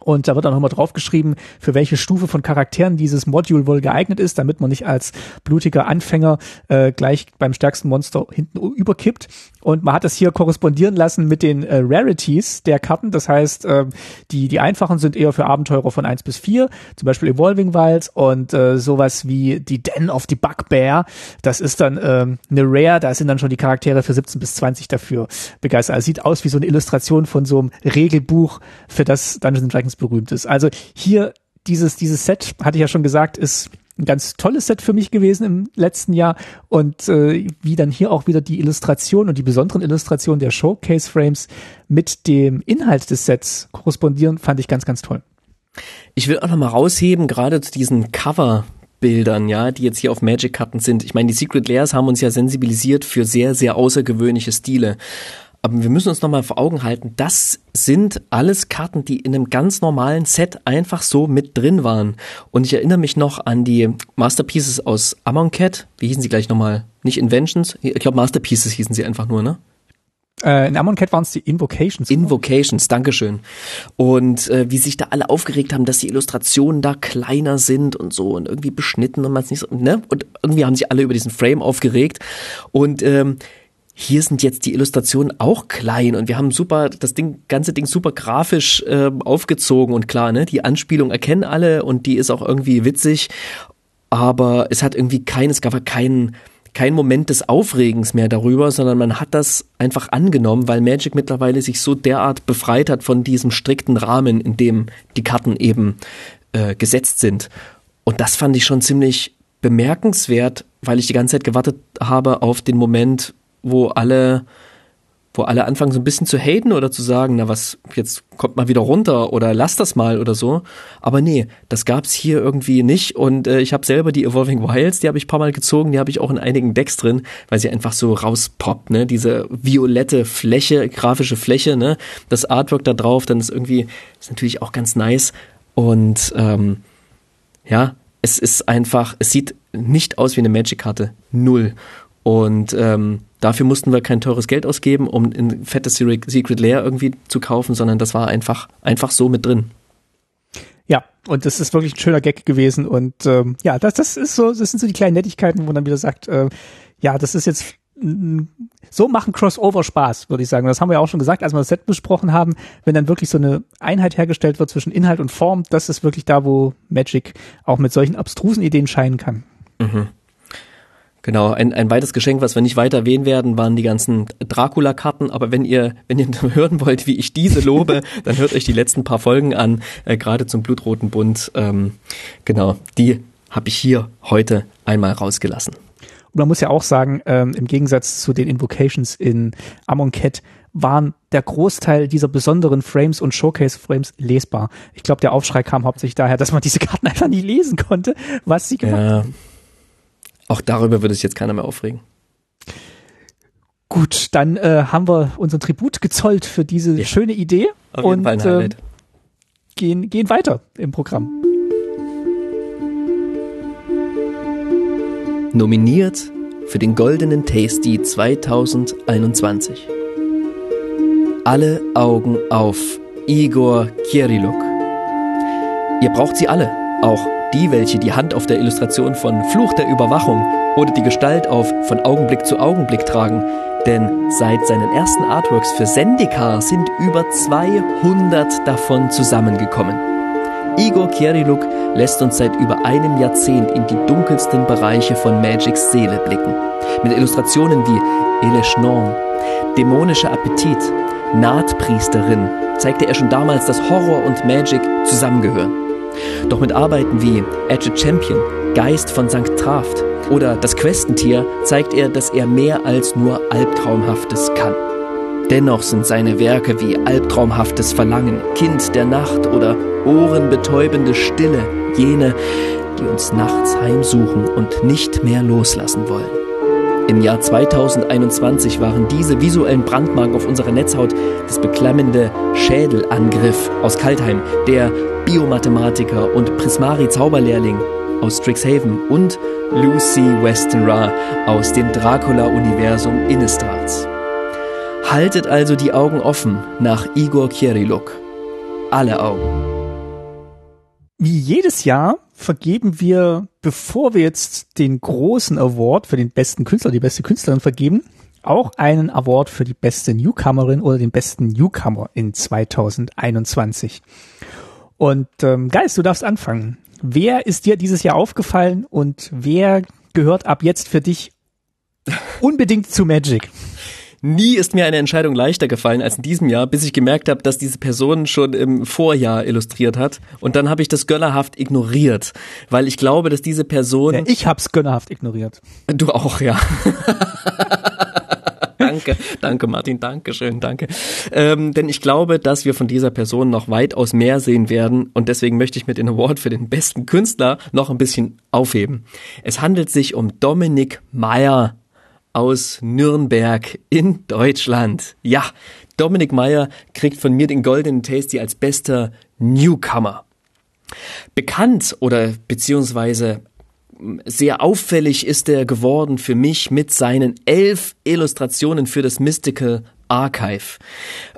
Und da wird auch nochmal draufgeschrieben, für welche Stufe von Charakteren dieses Module wohl geeignet ist, damit man nicht als blutiger Anfänger äh, gleich beim stärksten Monster hinten überkippt. Und man hat das hier korrespondieren lassen mit den äh, Rarities der Karten. Das heißt, äh, die, die einfachen sind eher für Abenteurer von eins bis vier, zum Beispiel Evolving Wilds und äh, sowas wie die Den of the Bugbear. Das ist dann äh, eine Rare, da sind dann schon die Charaktere für 17 bis 20 dafür begeistert. Also sieht aus wie so eine Illustration von so einem Regelbuch, für das Dungeons Dragons berühmt ist. Also hier dieses, dieses Set, hatte ich ja schon gesagt, ist ein ganz tolles Set für mich gewesen im letzten Jahr und äh, wie dann hier auch wieder die Illustration und die besonderen Illustrationen der Showcase Frames mit dem Inhalt des Sets korrespondieren, fand ich ganz, ganz toll. Ich will auch noch mal rausheben, gerade zu diesen Cover Bildern, ja, die jetzt hier auf Magic-Karten sind. Ich meine, die Secret Layers haben uns ja sensibilisiert für sehr, sehr außergewöhnliche Stile. Aber wir müssen uns nochmal vor Augen halten, das sind alles Karten, die in einem ganz normalen Set einfach so mit drin waren. Und ich erinnere mich noch an die Masterpieces aus Amonkhet. Wie hießen sie gleich nochmal? Nicht Inventions? Ich glaube Masterpieces hießen sie einfach nur, ne? Äh, in Amonkhet waren es die Invocations. Invocations, Dankeschön. Und äh, wie sich da alle aufgeregt haben, dass die Illustrationen da kleiner sind und so und irgendwie beschnitten und man es nicht so, ne? Und irgendwie haben sich alle über diesen Frame aufgeregt. Und ähm, hier sind jetzt die Illustrationen auch klein und wir haben super, das Ding, ganze Ding super grafisch äh, aufgezogen und klar, ne, die Anspielung erkennen alle und die ist auch irgendwie witzig, aber es hat irgendwie kein, es gab keinen, kein Moment des Aufregens mehr darüber, sondern man hat das einfach angenommen, weil Magic mittlerweile sich so derart befreit hat von diesem strikten Rahmen, in dem die Karten eben äh, gesetzt sind. Und das fand ich schon ziemlich bemerkenswert, weil ich die ganze Zeit gewartet habe auf den Moment, wo alle wo alle anfangen so ein bisschen zu haten oder zu sagen, na was, jetzt kommt mal wieder runter oder lass das mal oder so. Aber nee, das gab's hier irgendwie nicht. Und äh, ich habe selber die Evolving Wilds, die habe ich paar Mal gezogen, die habe ich auch in einigen Decks drin, weil sie einfach so rauspoppt, ne, diese violette Fläche, grafische Fläche, ne, das Artwork da drauf, dann ist irgendwie, ist natürlich auch ganz nice. Und ähm, ja, es ist einfach, es sieht nicht aus wie eine Magic-Karte, null. Und ähm, dafür mussten wir kein teures Geld ausgeben, um ein fettes Secret Lair irgendwie zu kaufen, sondern das war einfach, einfach so mit drin. Ja, und das ist wirklich ein schöner Gag gewesen. Und ähm, ja, das, das ist so, das sind so die kleinen Nettigkeiten, wo man dann wieder sagt, äh, ja, das ist jetzt so machen Crossover Spaß, würde ich sagen. Das haben wir ja auch schon gesagt, als wir das Set besprochen haben. Wenn dann wirklich so eine Einheit hergestellt wird zwischen Inhalt und Form, das ist wirklich da, wo Magic auch mit solchen abstrusen Ideen scheinen kann. Mhm. Genau, ein, ein weiteres Geschenk, was wir nicht weiter erwähnen werden, waren die ganzen Dracula-Karten. Aber wenn ihr, wenn ihr hören wollt, wie ich diese lobe, dann hört euch die letzten paar Folgen an, äh, gerade zum Blutroten Bund. Ähm, genau, die habe ich hier heute einmal rausgelassen. Und man muss ja auch sagen, ähm, im Gegensatz zu den Invocations in Amonkhet waren der Großteil dieser besonderen Frames und Showcase-Frames lesbar. Ich glaube, der Aufschrei kam hauptsächlich daher, dass man diese Karten einfach nie lesen konnte, was sie gemacht ja. haben. Auch darüber würde sich jetzt keiner mehr aufregen. Gut, dann äh, haben wir unseren Tribut gezollt für diese ja. schöne Idee Auf und äh, gehen, gehen weiter im Programm. Nominiert für den Goldenen Tasty 2021. Alle Augen auf Igor Kieriluk. Ihr braucht sie alle, auch die, welche die Hand auf der Illustration von Fluch der Überwachung oder die Gestalt auf von Augenblick zu Augenblick tragen, denn seit seinen ersten Artworks für Zendikar sind über 200 davon zusammengekommen. Igor Kieriluk lässt uns seit über einem Jahrzehnt in die dunkelsten Bereiche von Magics Seele blicken. Mit Illustrationen wie Elesh Norn, Dämonischer Appetit, Nahtpriesterin zeigte er schon damals, dass Horror und Magic zusammengehören. Doch mit Arbeiten wie Edge Champion, Geist von St. Traft oder Das Questentier zeigt er, dass er mehr als nur Albtraumhaftes kann. Dennoch sind seine Werke wie Albtraumhaftes Verlangen, Kind der Nacht oder Ohrenbetäubende Stille jene, die uns nachts heimsuchen und nicht mehr loslassen wollen. Im Jahr 2021 waren diese visuellen Brandmarken auf unserer Netzhaut das beklemmende Schädelangriff aus Kaltheim, der Biomathematiker und Prismari-Zauberlehrling aus Strixhaven und Lucy Westenra aus dem Dracula-Universum Innistrats. Haltet also die Augen offen nach Igor Kieriluk. Alle Augen. Wie jedes Jahr vergeben wir, bevor wir jetzt den großen Award für den besten Künstler, die beste Künstlerin vergeben, auch einen Award für die beste Newcomerin oder den besten Newcomer in 2021. Und ähm, Geist, du darfst anfangen. Wer ist dir dieses Jahr aufgefallen und wer gehört ab jetzt für dich unbedingt zu Magic? Nie ist mir eine Entscheidung leichter gefallen als in diesem Jahr, bis ich gemerkt habe, dass diese Person schon im Vorjahr illustriert hat. Und dann habe ich das gönnerhaft ignoriert, weil ich glaube, dass diese Person. Ja, ich hab's gönnerhaft ignoriert. Du auch, ja. danke, danke Martin, danke schön, danke. Ähm, denn ich glaube, dass wir von dieser Person noch weitaus mehr sehen werden und deswegen möchte ich mir den Award für den besten Künstler noch ein bisschen aufheben. Es handelt sich um Dominik Meyer aus Nürnberg in Deutschland. Ja, Dominik Meyer kriegt von mir den Golden Tasty als bester Newcomer. Bekannt oder beziehungsweise sehr auffällig ist er geworden für mich mit seinen elf Illustrationen für das Mystical Archive.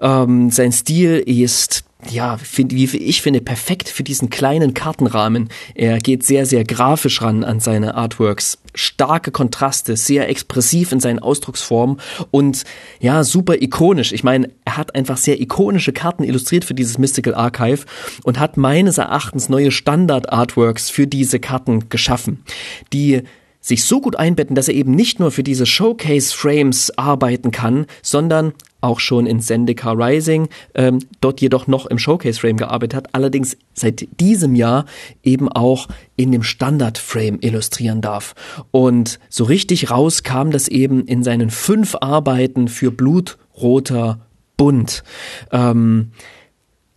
Ähm, sein Stil ist ja, find, wie ich finde, perfekt für diesen kleinen Kartenrahmen. Er geht sehr, sehr grafisch ran an seine Artworks. Starke Kontraste, sehr expressiv in seinen Ausdrucksformen und ja, super ikonisch. Ich meine, er hat einfach sehr ikonische Karten illustriert für dieses Mystical Archive und hat meines Erachtens neue Standard-Artworks für diese Karten geschaffen, die sich so gut einbetten, dass er eben nicht nur für diese Showcase-Frames arbeiten kann, sondern auch schon in Zendika Rising, ähm, dort jedoch noch im Showcase-Frame gearbeitet hat, allerdings seit diesem Jahr eben auch in dem Standard-Frame illustrieren darf. Und so richtig raus kam das eben in seinen fünf Arbeiten für blutroter Bund. Ähm,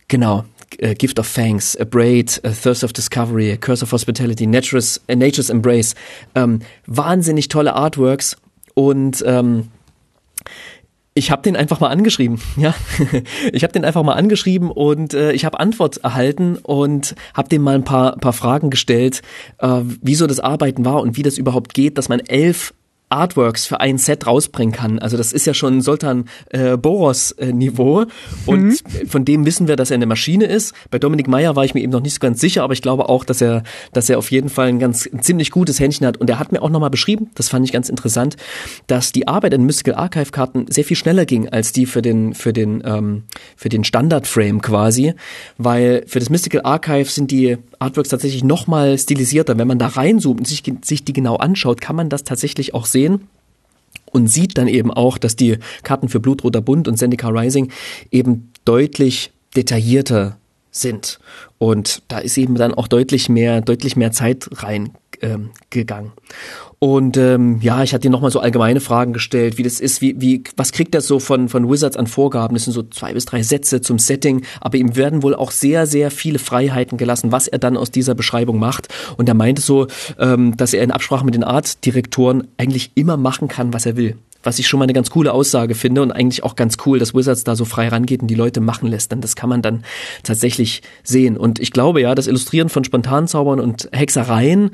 genau, uh, Gift of Thanks, A Braid, A Thirst of Discovery, A Curse of Hospitality, Nature's, uh, Nature's Embrace. Ähm, wahnsinnig tolle Artworks und ähm, ich habe den einfach mal angeschrieben, ja. ich habe den einfach mal angeschrieben und äh, ich habe Antwort erhalten und habe dem mal ein paar, paar Fragen gestellt, äh, wieso das Arbeiten war und wie das überhaupt geht, dass man elf Artworks für ein Set rausbringen kann. Also das ist ja schon Sultan äh, Boros äh, Niveau und mhm. von dem wissen wir, dass er eine Maschine ist. Bei Dominik Meyer war ich mir eben noch nicht so ganz sicher, aber ich glaube auch, dass er, dass er auf jeden Fall ein ganz ein ziemlich gutes Händchen hat. Und er hat mir auch nochmal beschrieben, das fand ich ganz interessant, dass die Arbeit an Mystical Archive Karten sehr viel schneller ging als die für den für den ähm, für den Standard Frame quasi, weil für das Mystical Archive sind die Artworks tatsächlich nochmal stilisierter. Wenn man da reinzoomt und sich, sich die genau anschaut, kann man das tatsächlich auch sehen und sieht dann eben auch, dass die Karten für Blutroter Bund und Zendika Rising eben deutlich detaillierter sind. Und da ist eben dann auch deutlich mehr, deutlich mehr Zeit rein ähm. Und ähm, ja, ich hatte dir nochmal so allgemeine Fragen gestellt, wie das ist, wie, wie, was kriegt er so von, von Wizards an Vorgaben? Das sind so zwei bis drei Sätze zum Setting, aber ihm werden wohl auch sehr, sehr viele Freiheiten gelassen, was er dann aus dieser Beschreibung macht. Und er meinte so, ähm, dass er in Absprache mit den Artdirektoren eigentlich immer machen kann, was er will was ich schon mal eine ganz coole Aussage finde und eigentlich auch ganz cool, dass Wizards da so frei rangeht und die Leute machen lässt. Denn das kann man dann tatsächlich sehen. Und ich glaube ja, das Illustrieren von Spontanzaubern und Hexereien,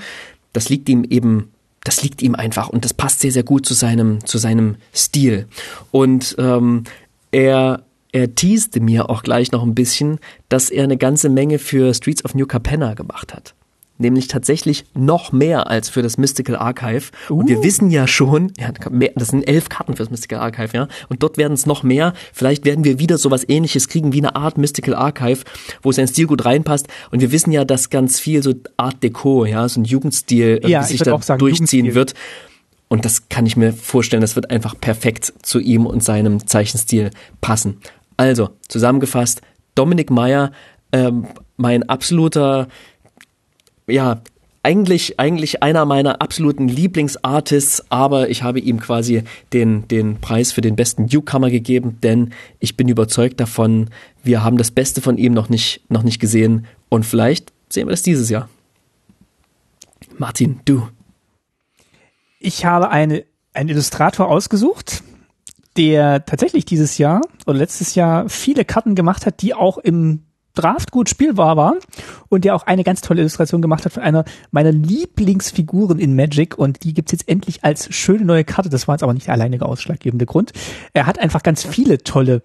das liegt ihm eben das liegt ihm einfach und das passt sehr, sehr gut zu seinem, zu seinem Stil. Und ähm, er, er teaste mir auch gleich noch ein bisschen, dass er eine ganze Menge für Streets of New Capenna gemacht hat nämlich tatsächlich noch mehr als für das Mystical Archive. Uh. Und wir uh. wissen ja schon, ja, das sind elf Karten für das Mystical Archive, ja. Und dort werden es noch mehr. Vielleicht werden wir wieder sowas ähnliches kriegen wie eine Art Mystical Archive, wo sein Stil gut reinpasst. Und wir wissen ja, dass ganz viel so Art Deco, ja, so ein Jugendstil äh, ja, sich da sagen, durchziehen wird. Und das kann ich mir vorstellen, das wird einfach perfekt zu ihm und seinem Zeichenstil passen. Also, zusammengefasst, Dominik Meyer, ähm, mein absoluter ja, eigentlich, eigentlich einer meiner absoluten Lieblingsartists, aber ich habe ihm quasi den, den Preis für den besten Newcomer gegeben, denn ich bin überzeugt davon, wir haben das Beste von ihm noch nicht, noch nicht gesehen und vielleicht sehen wir das dieses Jahr. Martin, du. Ich habe eine, einen Illustrator ausgesucht, der tatsächlich dieses Jahr oder letztes Jahr viele Karten gemacht hat, die auch im Draft gut spielbar war und der auch eine ganz tolle Illustration gemacht hat von einer meiner Lieblingsfiguren in Magic und die gibt's jetzt endlich als schöne neue Karte. Das war jetzt aber nicht der alleinige ausschlaggebende Grund. Er hat einfach ganz viele tolle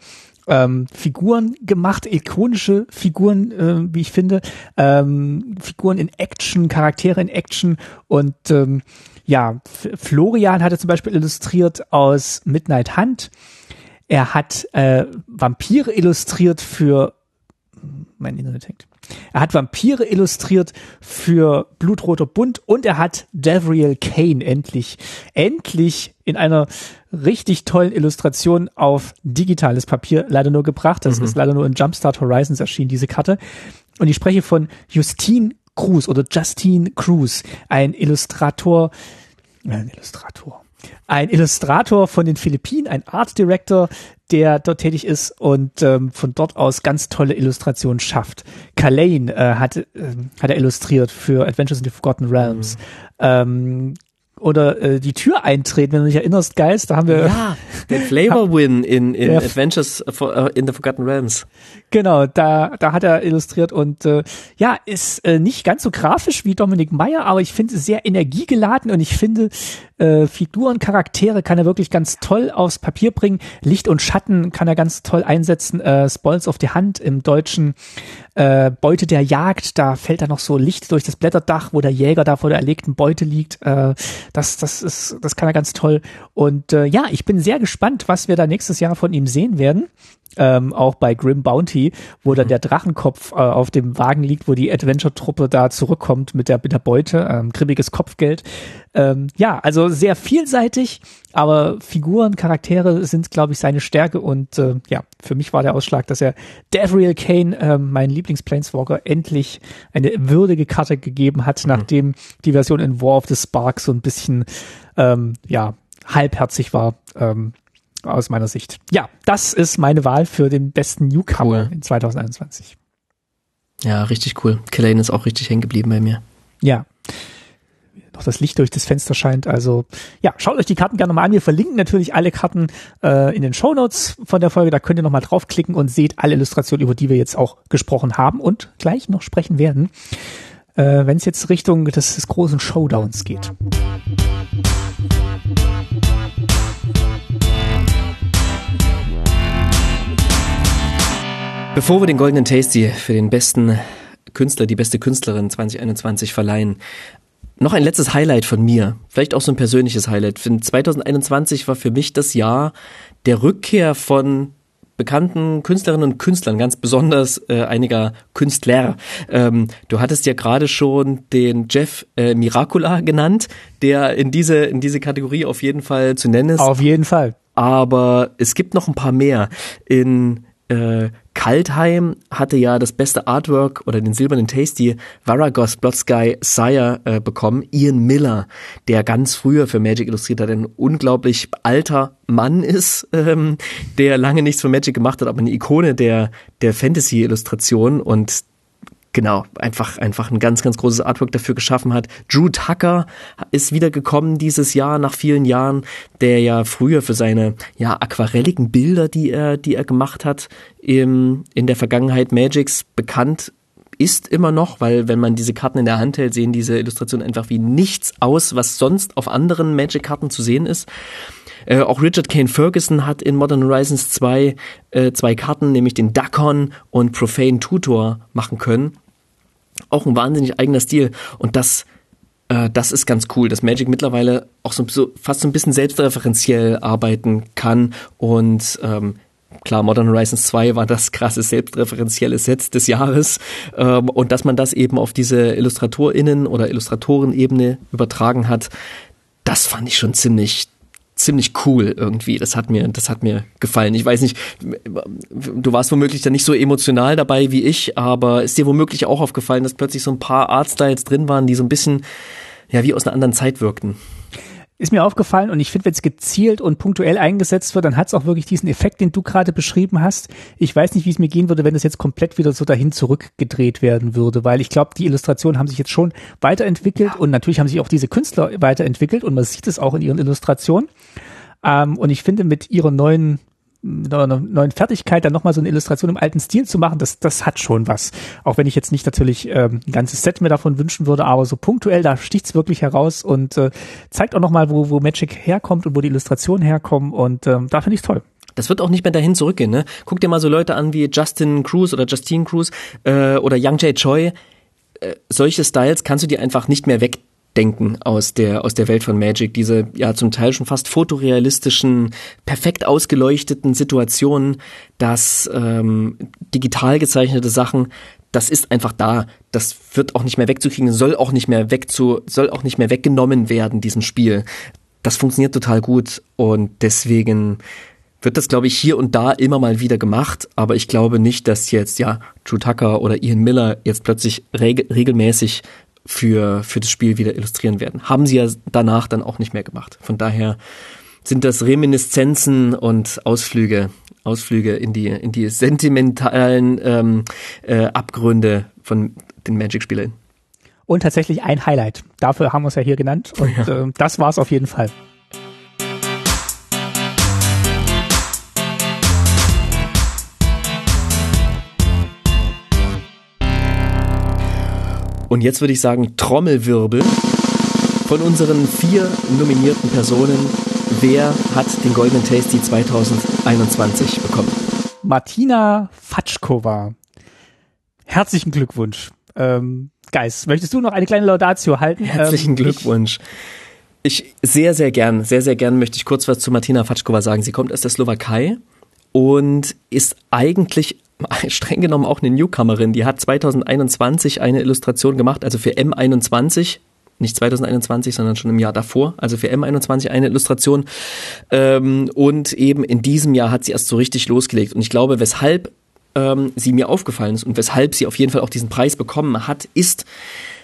ähm, Figuren gemacht, ikonische Figuren, äh, wie ich finde, ähm, Figuren in Action, Charaktere in Action und ähm, ja, Florian hatte zum Beispiel illustriert aus Midnight Hunt. Er hat äh, Vampire illustriert für mein Internet hängt. Er hat Vampire illustriert für Blutroter Bund und er hat Devriel Kane endlich, endlich in einer richtig tollen Illustration auf digitales Papier leider nur gebracht. Das mhm. ist leider nur in Jumpstart Horizons erschienen, diese Karte. Und ich spreche von Justine Cruz oder Justine Cruz, ein Illustrator, ein Illustrator, ein Illustrator von den Philippinen, ein Art Director, der dort tätig ist und ähm, von dort aus ganz tolle Illustrationen schafft. Kalane äh, hat, äh, hat er illustriert für Adventures in the Forgotten Realms. Mhm. Ähm, oder äh, die Tür eintreten, wenn du dich erinnerst, Geist, da haben wir ja den Flavor Win in, in Adventures uh, in the Forgotten Realms. Genau, da da hat er illustriert und äh, ja ist äh, nicht ganz so grafisch wie Dominik Meyer, aber ich finde es sehr energiegeladen und ich finde äh, Figuren, Charaktere kann er wirklich ganz toll aufs Papier bringen. Licht und Schatten kann er ganz toll einsetzen. Äh, Spoils of the Hand im Deutschen äh, Beute der Jagd, da fällt da noch so Licht durch das Blätterdach, wo der Jäger da vor der erlegten Beute liegt. Äh, das, das ist, das kann er ganz toll. Und äh, ja, ich bin sehr gespannt, was wir da nächstes Jahr von ihm sehen werden. Ähm, auch bei Grim Bounty, wo dann der Drachenkopf äh, auf dem Wagen liegt, wo die Adventure-Truppe da zurückkommt mit der, mit der Beute, ähm, gribbiges Kopfgeld. Ähm, ja, also sehr vielseitig, aber Figuren, Charaktere sind, glaube ich, seine Stärke und äh, ja, für mich war der Ausschlag, dass er Devriel Kane, äh, mein Lieblings-Planeswalker, endlich eine würdige Karte gegeben hat, mhm. nachdem die Version in War of the Spark so ein bisschen ähm, ja, halbherzig war. Ähm, aus meiner Sicht. Ja, das ist meine Wahl für den besten Newcomer cool. in 2021. Ja, richtig cool. Killane ist auch richtig hängen geblieben bei mir. Ja. Noch das Licht durch das Fenster scheint. Also ja, schaut euch die Karten gerne mal an. Wir verlinken natürlich alle Karten äh, in den Show Notes von der Folge. Da könnt ihr nochmal draufklicken und seht alle Illustrationen, über die wir jetzt auch gesprochen haben und gleich noch sprechen werden, äh, wenn es jetzt Richtung des, des großen Showdowns geht. Bevor wir den goldenen Tasty für den besten Künstler, die beste Künstlerin 2021 verleihen, noch ein letztes Highlight von mir, vielleicht auch so ein persönliches Highlight. 2021 war für mich das Jahr der Rückkehr von bekannten Künstlerinnen und Künstlern, ganz besonders äh, einiger Künstler. Ähm, du hattest ja gerade schon den Jeff äh, Miracula genannt, der in diese, in diese Kategorie auf jeden Fall zu nennen ist. Auf jeden Fall. Aber es gibt noch ein paar mehr. In äh, Kaltheim hatte ja das beste Artwork oder den silbernen Tasty Varagos Blotsky Sire äh, bekommen. Ian Miller, der ganz früher für Magic illustriert hat, ein unglaublich alter Mann ist, ähm, der lange nichts für Magic gemacht hat, aber eine Ikone der, der Fantasy-Illustration und genau, einfach, einfach ein ganz, ganz großes Artwork dafür geschaffen hat. Drew Tucker ist wiedergekommen dieses Jahr nach vielen Jahren, der ja früher für seine, ja, aquarelligen Bilder, die er, die er gemacht hat, im, in der Vergangenheit Magics bekannt ist immer noch, weil wenn man diese Karten in der Hand hält, sehen diese Illustrationen einfach wie nichts aus, was sonst auf anderen Magic-Karten zu sehen ist. Äh, auch Richard Kane Ferguson hat in Modern Horizons 2 äh, zwei Karten, nämlich den Dakon und Profane Tutor machen können. Auch ein wahnsinnig eigener Stil. Und das äh, das ist ganz cool, dass Magic mittlerweile auch so, so fast so ein bisschen selbstreferenziell arbeiten kann. Und ähm, Klar, Modern Horizons 2 war das krasse selbstreferenzielle Set des Jahres. Ähm, und dass man das eben auf diese IllustratorInnen oder Illustratorenebene übertragen hat, das fand ich schon ziemlich ziemlich cool irgendwie. Das hat mir, das hat mir gefallen. Ich weiß nicht, du warst womöglich da nicht so emotional dabei wie ich, aber ist dir womöglich auch aufgefallen, dass plötzlich so ein paar Artstyles drin waren, die so ein bisschen, ja, wie aus einer anderen Zeit wirkten? Ist mir aufgefallen und ich finde, wenn es gezielt und punktuell eingesetzt wird, dann hat es auch wirklich diesen Effekt, den du gerade beschrieben hast. Ich weiß nicht, wie es mir gehen würde, wenn das jetzt komplett wieder so dahin zurückgedreht werden würde, weil ich glaube, die Illustrationen haben sich jetzt schon weiterentwickelt ja. und natürlich haben sich auch diese Künstler weiterentwickelt und man sieht es auch in ihren Illustrationen. Ähm, und ich finde, mit ihrer neuen einer neuen Fertigkeit dann nochmal so eine Illustration im alten Stil zu machen, das, das hat schon was. Auch wenn ich jetzt nicht natürlich ähm, ein ganzes Set mir davon wünschen würde, aber so punktuell, da sticht's wirklich heraus und äh, zeigt auch nochmal, wo, wo Magic herkommt und wo die Illustrationen herkommen und ähm, da finde ich's toll. Das wird auch nicht mehr dahin zurückgehen, ne? Guck dir mal so Leute an wie Justin Cruz oder Justine Cruz äh, oder Young Jay Choi. Äh, solche Styles kannst du dir einfach nicht mehr weg denken aus der, aus der Welt von Magic. Diese ja zum Teil schon fast fotorealistischen, perfekt ausgeleuchteten Situationen, dass ähm, digital gezeichnete Sachen, das ist einfach da. Das wird auch nicht mehr wegzukriegen, soll auch nicht mehr wegzu, soll auch nicht mehr weggenommen werden, diesem Spiel. Das funktioniert total gut und deswegen wird das, glaube ich, hier und da immer mal wieder gemacht, aber ich glaube nicht, dass jetzt, ja, Drew Tucker oder Ian Miller jetzt plötzlich reg regelmäßig für, für das Spiel wieder illustrieren werden. Haben sie ja danach dann auch nicht mehr gemacht. Von daher sind das Reminiszenzen und Ausflüge, Ausflüge in die, in die sentimentalen ähm, äh, Abgründe von den Magic-Spielern. Und tatsächlich ein Highlight. Dafür haben wir es ja hier genannt. Und ja. äh, das war es auf jeden Fall. Und jetzt würde ich sagen, Trommelwirbel von unseren vier nominierten Personen. Wer hat den Goldenen Tasty 2021 bekommen? Martina Fatschkova. Herzlichen Glückwunsch. Ähm, Geist, möchtest du noch eine kleine Laudatio halten? Herzlichen ähm, Glückwunsch. Ich, ich sehr, sehr gern, sehr, sehr gern möchte ich kurz was zu Martina Fatschkova sagen. Sie kommt aus der Slowakei und ist eigentlich streng genommen auch eine Newcomerin. Die hat 2021 eine Illustration gemacht, also für M21, nicht 2021, sondern schon im Jahr davor, also für M21 eine Illustration. Ähm, und eben in diesem Jahr hat sie erst so richtig losgelegt. Und ich glaube, weshalb ähm, sie mir aufgefallen ist und weshalb sie auf jeden Fall auch diesen Preis bekommen hat, ist,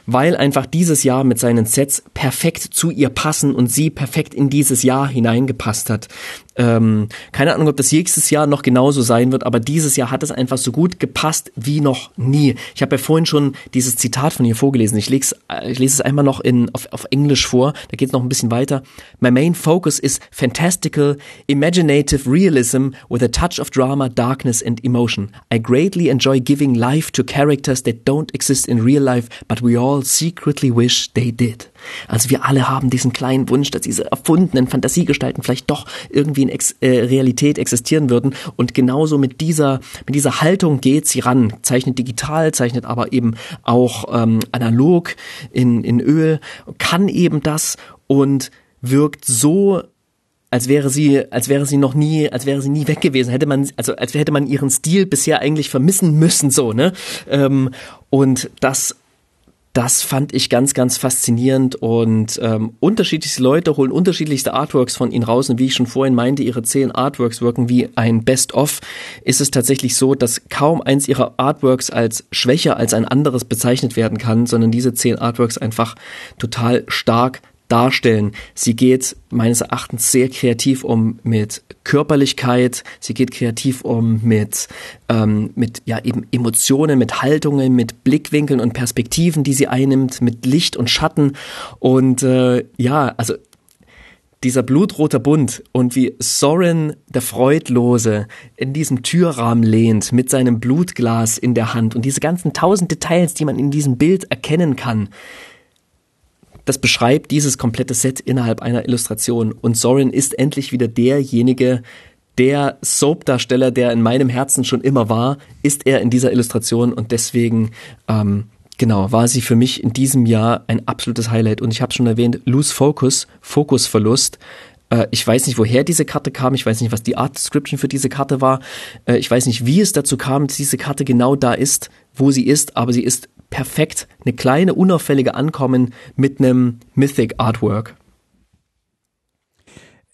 weil einfach dieses Jahr mit seinen Sets perfekt zu ihr passen und sie perfekt in dieses Jahr hineingepasst hat. Ähm, keine Ahnung, ob das nächstes Jahr noch genauso sein wird, aber dieses Jahr hat es einfach so gut gepasst wie noch nie. Ich habe ja vorhin schon dieses Zitat von ihr vorgelesen. Ich, leg's, äh, ich lese es einmal noch in, auf, auf Englisch vor. Da geht es noch ein bisschen weiter. My main focus is fantastical, imaginative realism with a touch of drama, darkness and emotion. I greatly enjoy giving life to characters that don't exist in real life, but we all secretly wish they did. Also wir alle haben diesen kleinen Wunsch, dass diese erfundenen Fantasiegestalten vielleicht doch irgendwie in Ex äh, Realität existieren würden. Und genauso mit dieser, mit dieser Haltung geht sie ran. Zeichnet digital, zeichnet aber eben auch ähm, analog in, in Öl, kann eben das und wirkt so als wäre sie, als wäre sie noch nie, als wäre sie nie weg gewesen. Hätte man, also als hätte man ihren Stil bisher eigentlich vermissen müssen, so ne. Ähm, und das das fand ich ganz, ganz faszinierend und ähm, unterschiedlichste Leute holen unterschiedlichste Artworks von ihnen raus und wie ich schon vorhin meinte, ihre zehn Artworks wirken wie ein Best-of, ist es tatsächlich so, dass kaum eins ihrer Artworks als schwächer als ein anderes bezeichnet werden kann, sondern diese zehn Artworks einfach total stark darstellen. Sie geht meines Erachtens sehr kreativ um mit Körperlichkeit, sie geht kreativ um mit, ähm, mit ja eben Emotionen, mit Haltungen, mit Blickwinkeln und Perspektiven, die sie einnimmt, mit Licht und Schatten. Und äh, ja, also dieser blutrote Bund und wie Soren der Freudlose in diesem Türrahmen lehnt mit seinem Blutglas in der Hand und diese ganzen tausend Details, die man in diesem Bild erkennen kann das beschreibt dieses komplette Set innerhalb einer Illustration. Und Sorin ist endlich wieder derjenige, der Soap-Darsteller, der in meinem Herzen schon immer war, ist er in dieser Illustration und deswegen ähm, genau war sie für mich in diesem Jahr ein absolutes Highlight. Und ich habe schon erwähnt, Lose Focus, Fokusverlust. Äh, ich weiß nicht, woher diese Karte kam. Ich weiß nicht, was die Art Description für diese Karte war. Äh, ich weiß nicht, wie es dazu kam, dass diese Karte genau da ist, wo sie ist, aber sie ist perfekt eine kleine unauffällige Ankommen mit einem Mythic Artwork.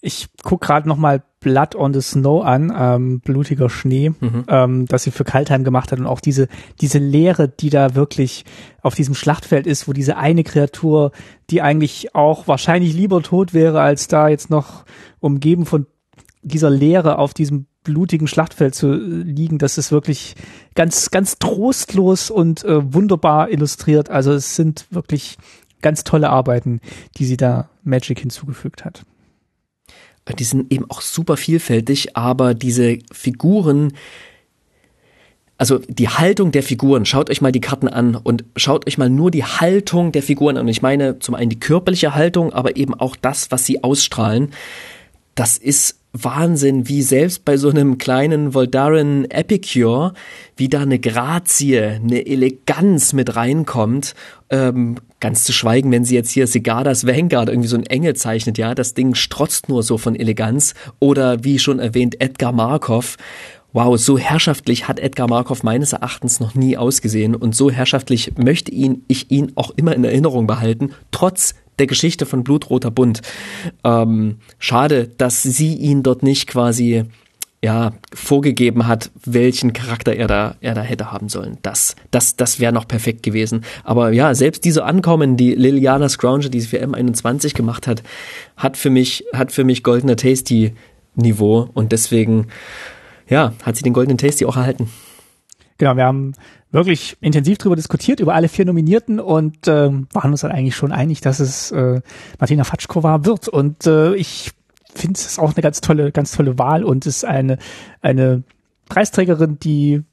Ich guck gerade noch mal Blood on the Snow an, ähm, blutiger Schnee, mhm. ähm, das sie für Kaltheim gemacht hat und auch diese diese Leere, die da wirklich auf diesem Schlachtfeld ist, wo diese eine Kreatur, die eigentlich auch wahrscheinlich lieber tot wäre, als da jetzt noch umgeben von dieser Leere auf diesem blutigen Schlachtfeld zu liegen, das ist wirklich ganz, ganz trostlos und äh, wunderbar illustriert. Also es sind wirklich ganz tolle Arbeiten, die sie da Magic hinzugefügt hat. Die sind eben auch super vielfältig, aber diese Figuren, also die Haltung der Figuren, schaut euch mal die Karten an und schaut euch mal nur die Haltung der Figuren an. Und ich meine zum einen die körperliche Haltung, aber eben auch das, was sie ausstrahlen. Das ist Wahnsinn, wie selbst bei so einem kleinen Voldaren Epicure, wie da eine Grazie, eine Eleganz mit reinkommt. Ähm, ganz zu schweigen, wenn sie jetzt hier Segadas Vanguard irgendwie so ein Engel zeichnet, ja, das Ding strotzt nur so von Eleganz. Oder wie schon erwähnt, Edgar Markov. Wow, so herrschaftlich hat Edgar Markov meines Erachtens noch nie ausgesehen und so herrschaftlich möchte ihn, ich ihn auch immer in Erinnerung behalten, trotz der Geschichte von Blutroter Bund. Ähm, schade, dass sie ihn dort nicht quasi ja, vorgegeben hat, welchen Charakter er da, er da hätte haben sollen. Das, das, das wäre noch perfekt gewesen. Aber ja, selbst diese Ankommen, die Liliana Scrounger, die sie für M21 gemacht hat, hat für mich, hat für mich goldener Tasty Niveau und deswegen, ja, hat sie den goldenen Tasty auch erhalten. Genau, wir haben wirklich intensiv darüber diskutiert, über alle vier Nominierten und äh, waren uns dann eigentlich schon einig, dass es äh, Martina Fatschkova wird. Und äh, ich finde es auch eine ganz tolle, ganz tolle Wahl und ist eine, eine Preisträgerin, die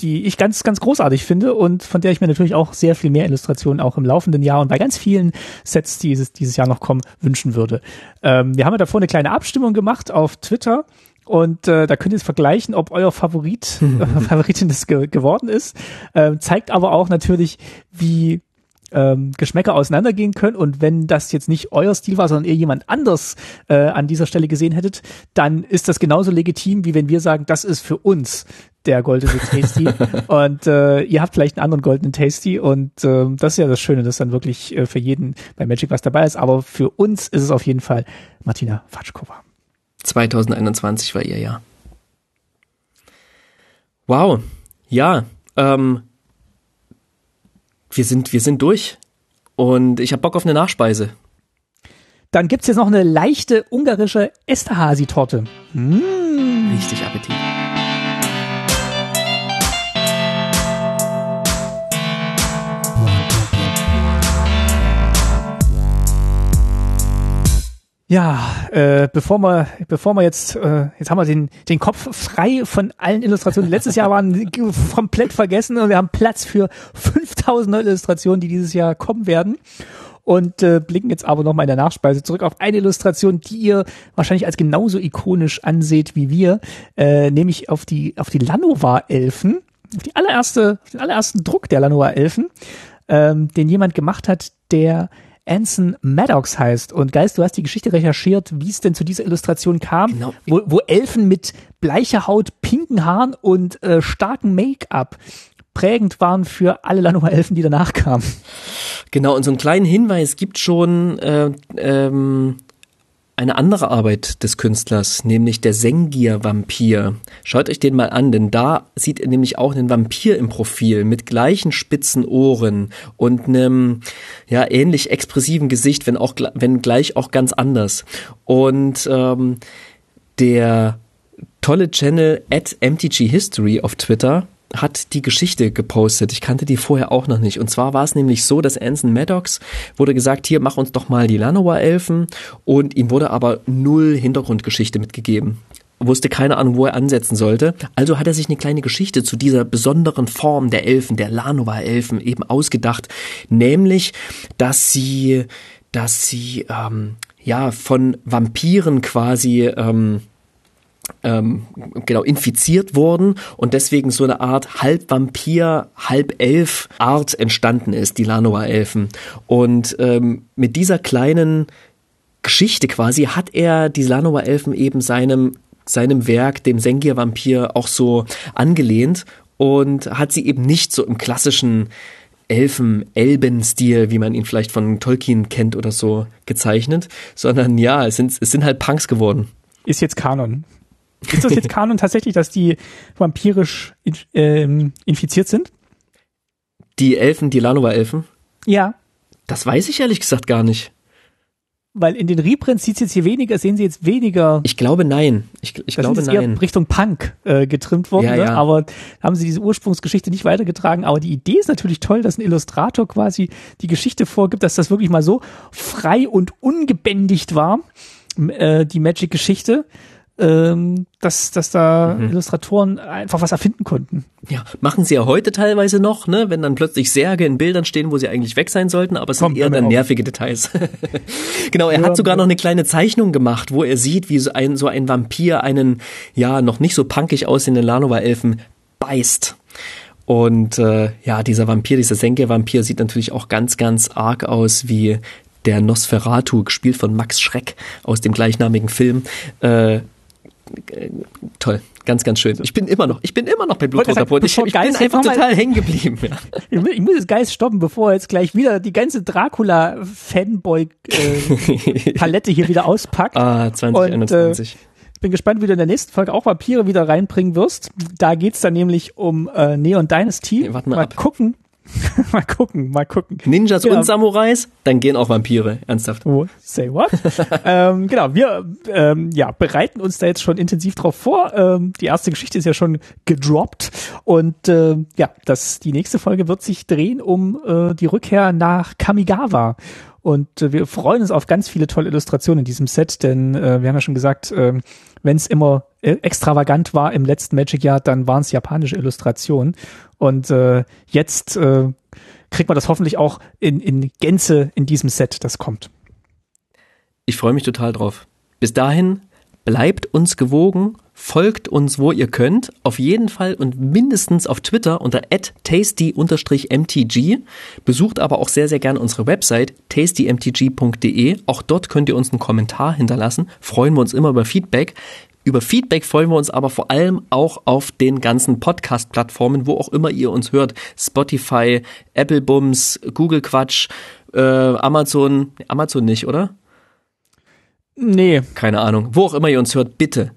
die ich ganz, ganz großartig finde und von der ich mir natürlich auch sehr viel mehr Illustrationen auch im laufenden Jahr und bei ganz vielen Sets, die dieses, dieses Jahr noch kommen, wünschen würde. Ähm, wir haben ja davor eine kleine Abstimmung gemacht auf Twitter und äh, da könnt ihr es vergleichen, ob euer Favorit, äh, Favoritin das ge geworden ist. Äh, zeigt aber auch natürlich, wie ähm, Geschmäcker auseinandergehen können. Und wenn das jetzt nicht euer Stil war, sondern ihr jemand anders äh, an dieser Stelle gesehen hättet, dann ist das genauso legitim, wie wenn wir sagen, das ist für uns der goldene Tasty. und äh, ihr habt vielleicht einen anderen goldenen Tasty. Und äh, das ist ja das Schöne, dass dann wirklich äh, für jeden bei Magic was dabei ist. Aber für uns ist es auf jeden Fall Martina Fatschkova. 2021 war ihr Jahr. Wow. Ja, ähm, wir sind, wir sind durch. Und ich habe Bock auf eine Nachspeise. Dann gibt's jetzt noch eine leichte ungarische Esterhasi-Torte. Mmh. Richtig Appetit. Ja, äh, bevor wir, bevor wir jetzt, äh, jetzt haben wir den, den Kopf frei von allen Illustrationen. Letztes Jahr waren komplett vergessen und wir haben Platz für 5000 neue Illustrationen, die dieses Jahr kommen werden. Und äh, blicken jetzt aber nochmal in der Nachspeise zurück auf eine Illustration, die ihr wahrscheinlich als genauso ikonisch anseht wie wir, äh, nämlich auf die, auf die Lanovar-Elfen, auf die allererste, auf den allerersten Druck der Lanovar-Elfen, ähm, den jemand gemacht hat, der Anson Maddox heißt. Und Geist, du hast die Geschichte recherchiert, wie es denn zu dieser Illustration kam, genau. wo, wo Elfen mit bleicher Haut, pinken Haaren und äh, starkem Make-up prägend waren für alle Lanoa-Elfen, die danach kamen. Genau, und so einen kleinen Hinweis gibt schon äh, ähm, eine andere Arbeit des Künstlers, nämlich der Sengir-Vampir. Schaut euch den mal an, denn da sieht ihr nämlich auch einen Vampir im Profil mit gleichen spitzen Ohren und einem ja ähnlich expressiven Gesicht, wenn auch wenn gleich auch ganz anders. Und ähm, der tolle Channel at MTG History auf Twitter hat die Geschichte gepostet. Ich kannte die vorher auch noch nicht. Und zwar war es nämlich so, dass Anson Maddox wurde gesagt, hier mach uns doch mal die Lanoa-Elfen. Und ihm wurde aber null Hintergrundgeschichte mitgegeben wusste keine Ahnung, wo er ansetzen sollte. Also hat er sich eine kleine Geschichte zu dieser besonderen Form der Elfen, der Lanova-Elfen eben ausgedacht, nämlich, dass sie, dass sie ähm, ja von Vampiren quasi ähm, ähm, genau infiziert wurden und deswegen so eine Art halb Vampir, halb Elf Art entstanden ist, die Lanoa-Elfen. Und ähm, mit dieser kleinen Geschichte quasi hat er die Lanoa-Elfen eben seinem seinem Werk, dem Sengir-Vampir, auch so angelehnt und hat sie eben nicht so im klassischen Elfen-Elben-Stil, wie man ihn vielleicht von Tolkien kennt oder so, gezeichnet, sondern ja, es sind, es sind halt Punks geworden. Ist jetzt Kanon. Ist das jetzt Kanon tatsächlich, dass die vampirisch ähm, infiziert sind? Die Elfen, die Lanova-Elfen? Ja. Das weiß ich ehrlich gesagt gar nicht. Weil in den Reprints sieht es jetzt hier weniger, sehen sie jetzt weniger. Ich glaube nein. Ich, ich glaube ist nein. Eher Richtung Punk äh, getrimmt worden, ja, ne? ja. aber haben sie diese Ursprungsgeschichte nicht weitergetragen. Aber die Idee ist natürlich toll, dass ein Illustrator quasi die Geschichte vorgibt, dass das wirklich mal so frei und ungebändigt war, äh, die Magic-Geschichte ähm, dass, dass da mhm. Illustratoren einfach was erfinden konnten. Ja, machen sie ja heute teilweise noch, ne, wenn dann plötzlich Särge in Bildern stehen, wo sie eigentlich weg sein sollten, aber es Komm, sind eher dann nervige Details. genau, er ja, hat sogar noch eine kleine Zeichnung gemacht, wo er sieht, wie so ein, so ein Vampir einen, ja, noch nicht so punkig aussehenden Lanova-Elfen beißt. Und äh, ja, dieser Vampir, dieser Senke-Vampir sieht natürlich auch ganz, ganz arg aus wie der Nosferatu, gespielt von Max Schreck aus dem gleichnamigen Film. Äh, toll, ganz, ganz schön. Ich bin immer noch, ich bin immer noch bei Blutroterbrot. Ich, ich bin einfach total hängen geblieben. Ja. Ich muss jetzt Geist stoppen, bevor jetzt gleich wieder die ganze Dracula-Fanboy-Palette hier wieder auspackt. Ah, 2021. Und, äh, ich bin gespannt, wie du in der nächsten Folge auch Vampire wieder reinbringen wirst. Da geht's dann nämlich um äh, Neon Dynasty. Nee, warte mal, mal ab. gucken, mal gucken, mal gucken. Ninjas genau. und Samurais, dann gehen auch Vampire, ernsthaft. Oh, say what? ähm, genau, wir ähm, ja, bereiten uns da jetzt schon intensiv drauf vor. Ähm, die erste Geschichte ist ja schon gedroppt und äh, ja, das, die nächste Folge wird sich drehen um äh, die Rückkehr nach Kamigawa. Und äh, wir freuen uns auf ganz viele tolle Illustrationen in diesem Set, denn äh, wir haben ja schon gesagt, äh, wenn es immer äh, extravagant war im letzten Magic-Jahr, dann waren es japanische Illustrationen. Und äh, jetzt äh, kriegt man das hoffentlich auch in, in Gänze in diesem Set, das kommt. Ich freue mich total drauf. Bis dahin, bleibt uns gewogen, folgt uns, wo ihr könnt, auf jeden Fall und mindestens auf Twitter unter tasty-mtg. Besucht aber auch sehr, sehr gerne unsere Website tastymtg.de. Auch dort könnt ihr uns einen Kommentar hinterlassen. Freuen wir uns immer über Feedback. Über Feedback freuen wir uns aber vor allem auch auf den ganzen Podcast-Plattformen, wo auch immer ihr uns hört. Spotify, Apple Bums, Google Quatsch, äh, Amazon, Amazon nicht, oder? Nee. Keine Ahnung. Wo auch immer ihr uns hört, bitte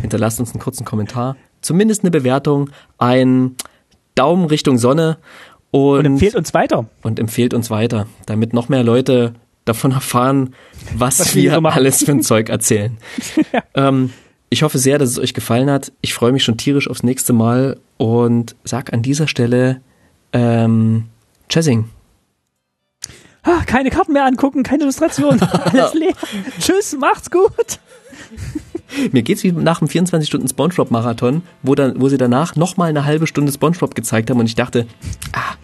hinterlasst uns einen kurzen Kommentar. Zumindest eine Bewertung, ein Daumen Richtung Sonne und, Und empfehlt uns weiter. und empfehlt uns weiter, damit noch mehr Leute davon erfahren, was, Was wir so alles für ein Zeug erzählen. ähm, ich hoffe sehr, dass es euch gefallen hat. Ich freue mich schon tierisch aufs nächste Mal und sag an dieser Stelle ähm, Chessing. Ah, keine Karten mehr angucken, keine Illustration. Alles leer. Tschüss, macht's gut. Mir geht's wie nach dem 24 Stunden Spongebob Marathon, wo dann, wo sie danach noch mal eine halbe Stunde Spongebob gezeigt haben und ich dachte, ah,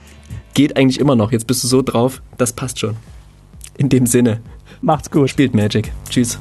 geht eigentlich immer noch. Jetzt bist du so drauf, das passt schon. In dem Sinne, Macht's gut. spielt Magic. Tschüss.